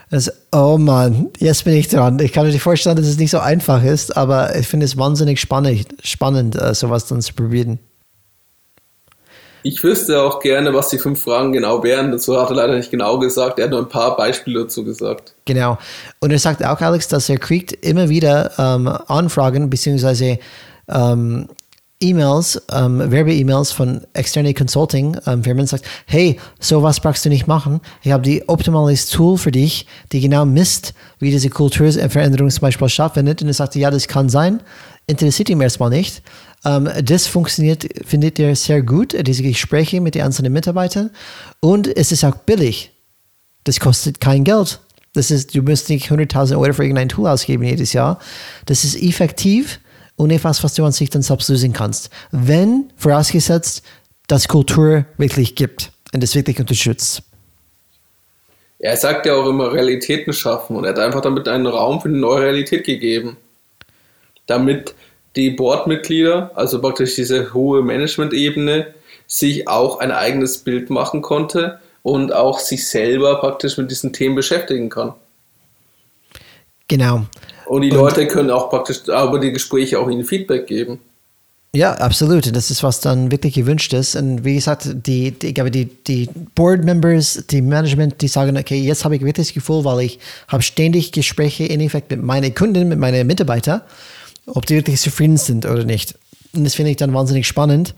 das, oh Mann, jetzt bin ich dran. Ich kann mir nicht vorstellen, dass es nicht so einfach ist, aber ich finde es wahnsinnig spannend, spannend äh, sowas dann zu probieren. Ich wüsste auch gerne, was die fünf Fragen genau wären. Dazu hat er leider nicht genau gesagt. Er hat nur ein paar Beispiele dazu gesagt. Genau. Und er sagt auch, Alex, dass er kriegt immer wieder ähm, Anfragen beziehungsweise ähm, E-Mails, ähm, Werbe-E-Mails von externen Consulting-Firmen ähm, sagt, hey, sowas brauchst du nicht machen. Ich habe die optimales Tool für dich, die genau misst, wie diese Kulturveränderung zum Beispiel stattfindet. Und er sagte, ja, das kann sein, interessiert ihn erstmal nicht. Ähm, das funktioniert, findet er sehr gut, diese Gespräche mit den einzelnen Mitarbeitern. Und es ist auch billig. Das kostet kein Geld. Das ist, du musst nicht 100.000 Euro für irgendein Tool ausgeben jedes Jahr. Das ist effektiv an sich dann selbst lösen kannst. Wenn, vorausgesetzt, dass Kultur wirklich gibt und es wirklich unterstützt. Er sagt ja auch immer Realitäten schaffen und er hat einfach damit einen Raum für eine neue Realität gegeben. Damit die Boardmitglieder, also praktisch diese hohe Management-Ebene, sich auch ein eigenes Bild machen konnte und auch sich selber praktisch mit diesen Themen beschäftigen kann. Genau. Und die Leute können auch praktisch über die Gespräche auch ihnen Feedback geben. Ja, absolut. Das ist, was dann wirklich gewünscht ist. Und wie gesagt, die, die, ich glaube, die, die Board Members, die Management, die sagen, okay, jetzt habe ich wirklich das Gefühl, weil ich habe ständig Gespräche in Effekt mit meinen Kunden, mit meinen Mitarbeitern, ob die wirklich zufrieden sind oder nicht. Und das finde ich dann wahnsinnig spannend.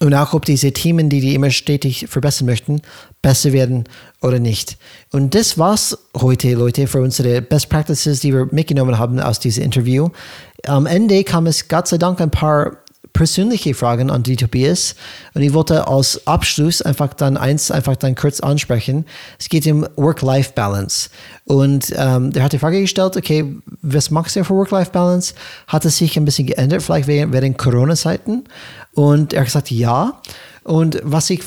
Und auch, ob diese Themen, die die immer stetig verbessern möchten, besser werden oder nicht. Und das war's heute, Leute, für unsere Best Practices, die wir mitgenommen haben aus diesem Interview. Am Ende kam es Gott sei Dank ein paar persönliche Fragen an die Tobias und ich wollte als Abschluss einfach dann eins einfach dann kurz ansprechen. Es geht um Work-Life-Balance und ähm, der hat die Frage gestellt, okay, was machst du für Work-Life-Balance? Hat es sich ein bisschen geändert, vielleicht während, während Corona-Zeiten? Und er hat gesagt, ja. Und was ich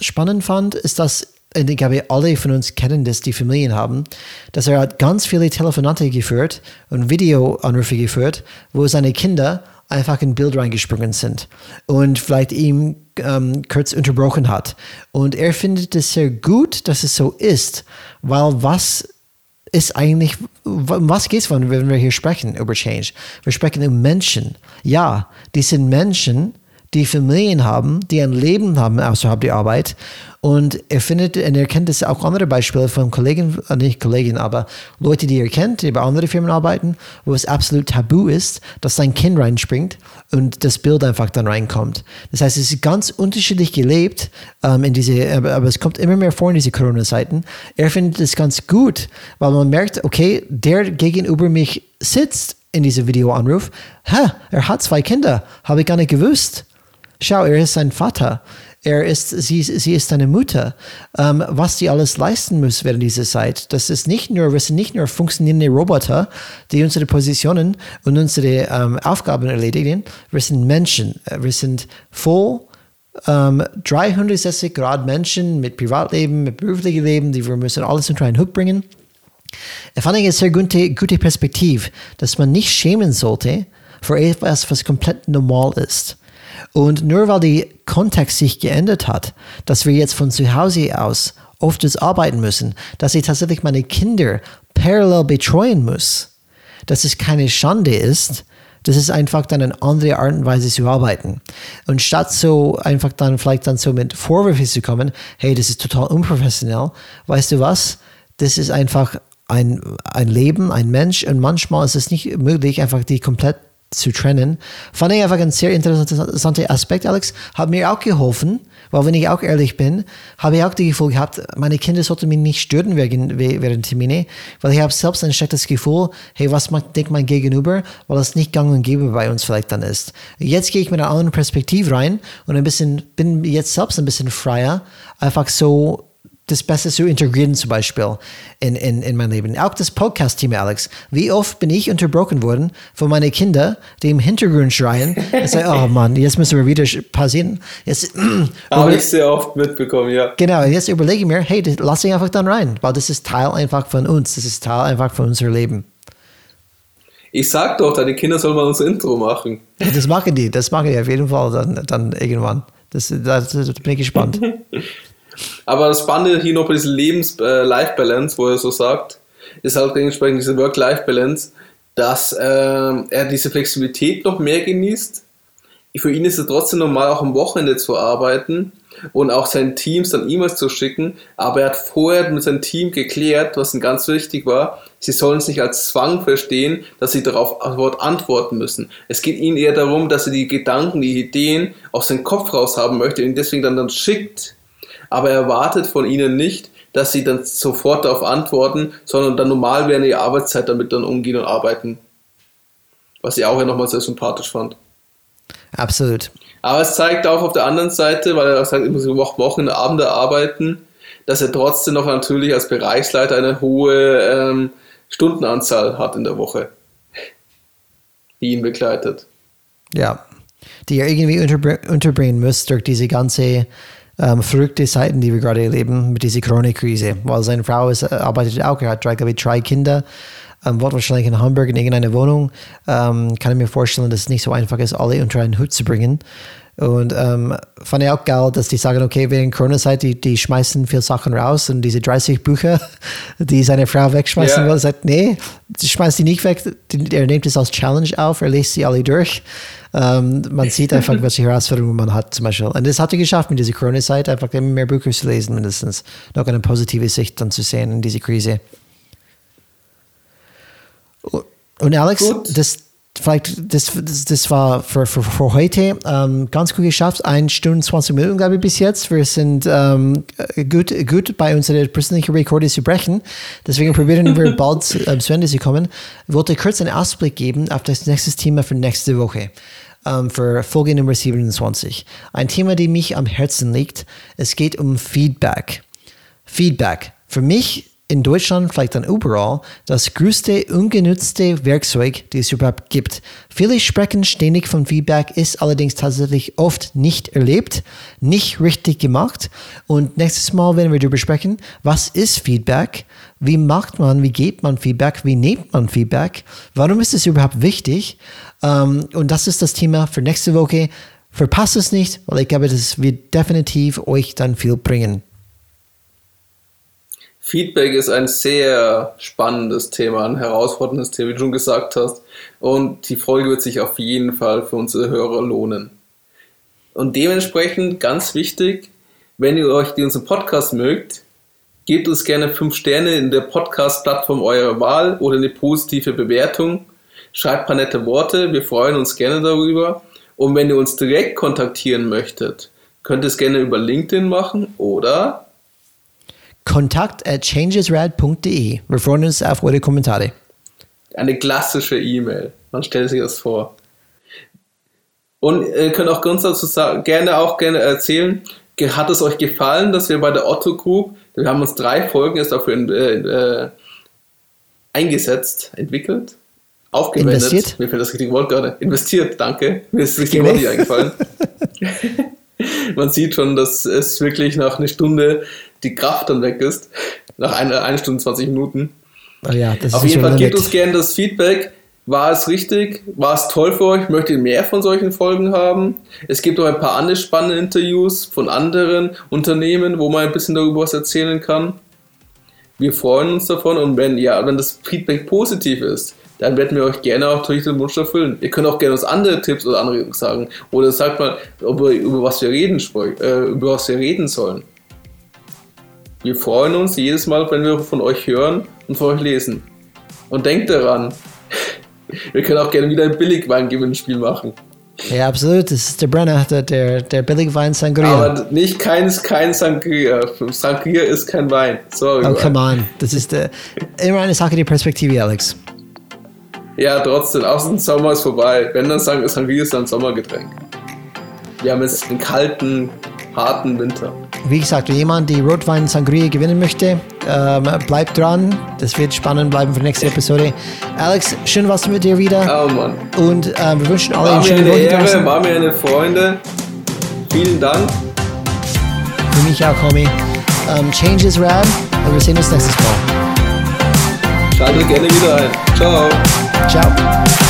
spannend fand, ist, dass ich glaube, alle von uns kennen das, die Familien haben, dass er hat ganz viele Telefonate geführt und Videoanrufe geführt, wo seine Kinder einfach in Bild reingesprungen sind und vielleicht ihm ähm, kurz unterbrochen hat. Und er findet es sehr gut, dass es so ist, weil was ist eigentlich, was geht es, wenn wir hier sprechen über Change? Wir sprechen um Menschen. Ja, die sind Menschen, die Familien haben, die ein Leben haben außerhalb der Arbeit. Und er findet, und er kennt es auch andere Beispiele von Kollegen, äh, nicht Kollegen, aber Leute, die er kennt, die bei anderen Firmen arbeiten, wo es absolut tabu ist, dass sein Kind reinspringt und das Bild einfach dann reinkommt. Das heißt, es ist ganz unterschiedlich gelebt ähm, in diese, aber, aber, es kommt immer mehr vor in diese Corona-Zeiten. Er findet es ganz gut, weil man merkt, okay, der gegenüber mich sitzt in diesem Videoanruf, ha, er hat zwei Kinder, habe ich gar nicht gewusst. Schau, er ist sein Vater. Er ist, sie, sie ist deine Mutter. Ähm, was sie alles leisten muss während dieser Zeit, das ist nicht nur, wir sind nicht nur funktionierende Roboter, die unsere Positionen und unsere ähm, Aufgaben erledigen. Wir sind Menschen. Wir sind voll ähm, 360 Grad Menschen mit Privatleben, mit beruflichem Leben, die wir müssen alles unter einen Hut bringen. Ich fand eine sehr gute, gute Perspektive, dass man nicht schämen sollte, für etwas, was komplett normal ist. Und nur weil der Kontext sich geändert hat, dass wir jetzt von zu Hause aus oft arbeiten müssen, dass ich tatsächlich meine Kinder parallel betreuen muss, dass es keine Schande ist, das ist einfach dann eine andere Art und Weise zu arbeiten. Und statt so einfach dann vielleicht dann so mit Vorwürfen zu kommen, hey, das ist total unprofessionell, weißt du was? Das ist einfach ein, ein Leben, ein Mensch und manchmal ist es nicht möglich, einfach die komplett zu trennen. Fand ich einfach ein sehr interessanter Aspekt, Alex. Hat mir auch geholfen, weil wenn ich auch ehrlich bin, habe ich auch das Gefühl gehabt, meine Kinder sollten mich nicht stören während, während Termine, weil ich habe selbst ein schlechtes Gefühl, hey, was denkt mein Gegenüber, weil es nicht gang und gäbe bei uns vielleicht dann ist. Jetzt gehe ich mit einer anderen Perspektive rein und ein bisschen, bin jetzt selbst ein bisschen freier, einfach so das Beste zu integrieren, zum Beispiel in, in, in mein Leben. Auch das Podcast-Team, Alex. Wie oft bin ich unterbrochen worden von meinen Kindern, die im Hintergrund schreien und sagen, oh Mann, jetzt müssen wir wieder pausieren. Jetzt, Habe ich sehr oft mitbekommen, ja. Genau, jetzt überlege ich mir, hey, lass ich einfach dann rein, weil das ist Teil einfach von uns, das ist Teil einfach von unserem Leben. Ich sag doch, deine Kinder sollen mal unser Intro machen. Das machen die, das machen die auf jeden Fall dann, dann irgendwann. Das, da bin ich gespannt. Aber das Spannende hier noch bei dieser Lebens-Life-Balance, wo er so sagt, ist halt dementsprechend diese Work-Life-Balance, dass äh, er diese Flexibilität noch mehr genießt. Für ihn ist es trotzdem normal, auch am Wochenende zu arbeiten und auch seinen Teams dann E-Mails zu schicken. Aber er hat vorher mit seinem Team geklärt, was ihm ganz wichtig war, sie sollen es nicht als Zwang verstehen, dass sie darauf antworten müssen. Es geht ihnen eher darum, dass er die Gedanken, die Ideen aus seinem Kopf raus haben möchte und deswegen dann, dann schickt aber er erwartet von ihnen nicht, dass sie dann sofort darauf antworten, sondern dann normal während ihrer Arbeitszeit damit dann umgehen und arbeiten. Was ich auch ja nochmal sehr sympathisch fand. Absolut. Aber es zeigt auch auf der anderen Seite, weil er sagt, ich muss Wochen, Abende arbeiten, dass er trotzdem noch natürlich als Bereichsleiter eine hohe ähm, Stundenanzahl hat in der Woche, die ihn begleitet. Ja, die er irgendwie unterbringen muss durch diese ganze ähm, verrückte Zeiten, die wir gerade erleben mit dieser Corona-Krise. Weil seine Frau ist, äh, arbeitet auch, er hat drei, glaube ich, drei Kinder, ähm, wohnt wahrscheinlich in Hamburg in irgendeiner Wohnung. Ähm, kann ich mir vorstellen, dass es nicht so einfach ist, alle unter einen Hut zu bringen. Und ähm, fand ich auch geil, dass die sagen, okay, während Corona-Zeit, die, die schmeißen viel Sachen raus und diese 30 Bücher, die seine Frau wegschmeißen yeah. will, sagt, nee, sie schmeißt die nicht weg, er nimmt es als Challenge auf, er liest sie alle durch. Ähm, man sieht einfach, welche Herausforderungen man hat, zum Beispiel. Und das hat er geschafft mit dieser Corona-Zeit, einfach immer mehr Bücher zu lesen, mindestens. Noch eine positive Sicht dann zu sehen in diese Krise. Und Alex, Gut. das, vielleicht, das, das, das war für, für, für heute ähm, ganz gut geschafft. Eine Stunde, 20 Minuten, glaube ich, bis jetzt. Wir sind ähm, gut, gut bei unserer persönlichen Rekorde zu brechen. Deswegen probieren wir bald ähm, zu Ende zu kommen. Ich wollte kurz einen Ausblick geben auf das nächste Thema für nächste Woche. Um, ähm, für Folge Nummer 27. Ein Thema, das mich am Herzen liegt. Es geht um Feedback. Feedback. Für mich in Deutschland, vielleicht dann überall, das größte ungenutzte Werkzeug, das es überhaupt gibt. Viele sprechen ständig von Feedback, ist allerdings tatsächlich oft nicht erlebt, nicht richtig gemacht. Und nächstes Mal werden wir darüber sprechen, was ist Feedback, wie macht man, wie geht man Feedback, wie nimmt man Feedback, warum ist es überhaupt wichtig. Ähm, und das ist das Thema für nächste Woche. Verpasst es nicht, weil ich glaube, das wird definitiv euch dann viel bringen. Feedback ist ein sehr spannendes Thema, ein herausforderndes Thema, wie du schon gesagt hast. Und die Folge wird sich auf jeden Fall für unsere Hörer lohnen. Und dementsprechend ganz wichtig, wenn ihr euch unseren Podcast mögt, gebt uns gerne 5 Sterne in der Podcast-Plattform eurer Wahl oder eine positive Bewertung. Schreibt ein paar nette Worte, wir freuen uns gerne darüber. Und wenn ihr uns direkt kontaktieren möchtet, könnt ihr es gerne über LinkedIn machen oder kontakt at changesrad.de. Wir freuen uns auf eure Kommentare. Eine klassische E-Mail. Man stellt sich das vor. Und ihr könnt auch ganz dazu sagen, gerne auch gerne erzählen, hat es euch gefallen, dass wir bei der Otto Group, wir haben uns drei Folgen erst dafür äh, äh, eingesetzt, entwickelt, aufgewendet. Investiert? Mir fällt das richtige Wort gerade. Investiert, danke. Mir ist das richtige Wort nicht eingefallen. Man sieht schon, dass es wirklich nach einer Stunde die Kraft dann weg ist. Nach einer, einer Stunde 20 Minuten. Oh ja, Auf jeden Fall gebt uns gerne das Feedback. War es richtig? War es toll für euch? Möchtet ihr mehr von solchen Folgen haben? Es gibt auch ein paar andere spannende Interviews von anderen Unternehmen, wo man ein bisschen darüber was erzählen kann. Wir freuen uns davon und wenn ja, wenn das Feedback positiv ist, dann werden wir euch gerne auch durch den Wunsch erfüllen. Ihr könnt auch gerne uns andere Tipps oder Anregungen sagen. Oder sagt mal, über, über was wir reden, äh, über was wir reden sollen. Wir freuen uns jedes Mal, wenn wir von euch hören und von euch lesen. Und denkt daran, wir können auch gerne wieder ein Billigwein-Gewinnspiel machen. Ja, absolut. Das ist der Brenner, der, der, der Billigwein Sangria. Aber nicht kein, kein Sangria. Sangria ist kein Wein. Sorry. Oh, come on. Das ist äh, immer eine Sache der Perspektive, Alex. Ja, trotzdem. Außen Sommer ist vorbei. Wenn dann sagen, Sangria ist ein Sommergetränk. Wir haben jetzt einen kalten, harten Winter. Wie gesagt, wenn jemand die Rotwein Sangria gewinnen möchte, ähm, bleibt dran. Das wird spannend bleiben für die nächste Episode. Alex, schön was mit dir wieder. Oh Mann. Und ähm, wir wünschen alle war eine schöne Woche. Ehre, war mir eine Freunde. Vielen Dank. Für mich auch, Homie. Ähm, change is rad. Und wir sehen uns nächstes Mal. Schaltet gerne wieder ein. Ciao. Ciao.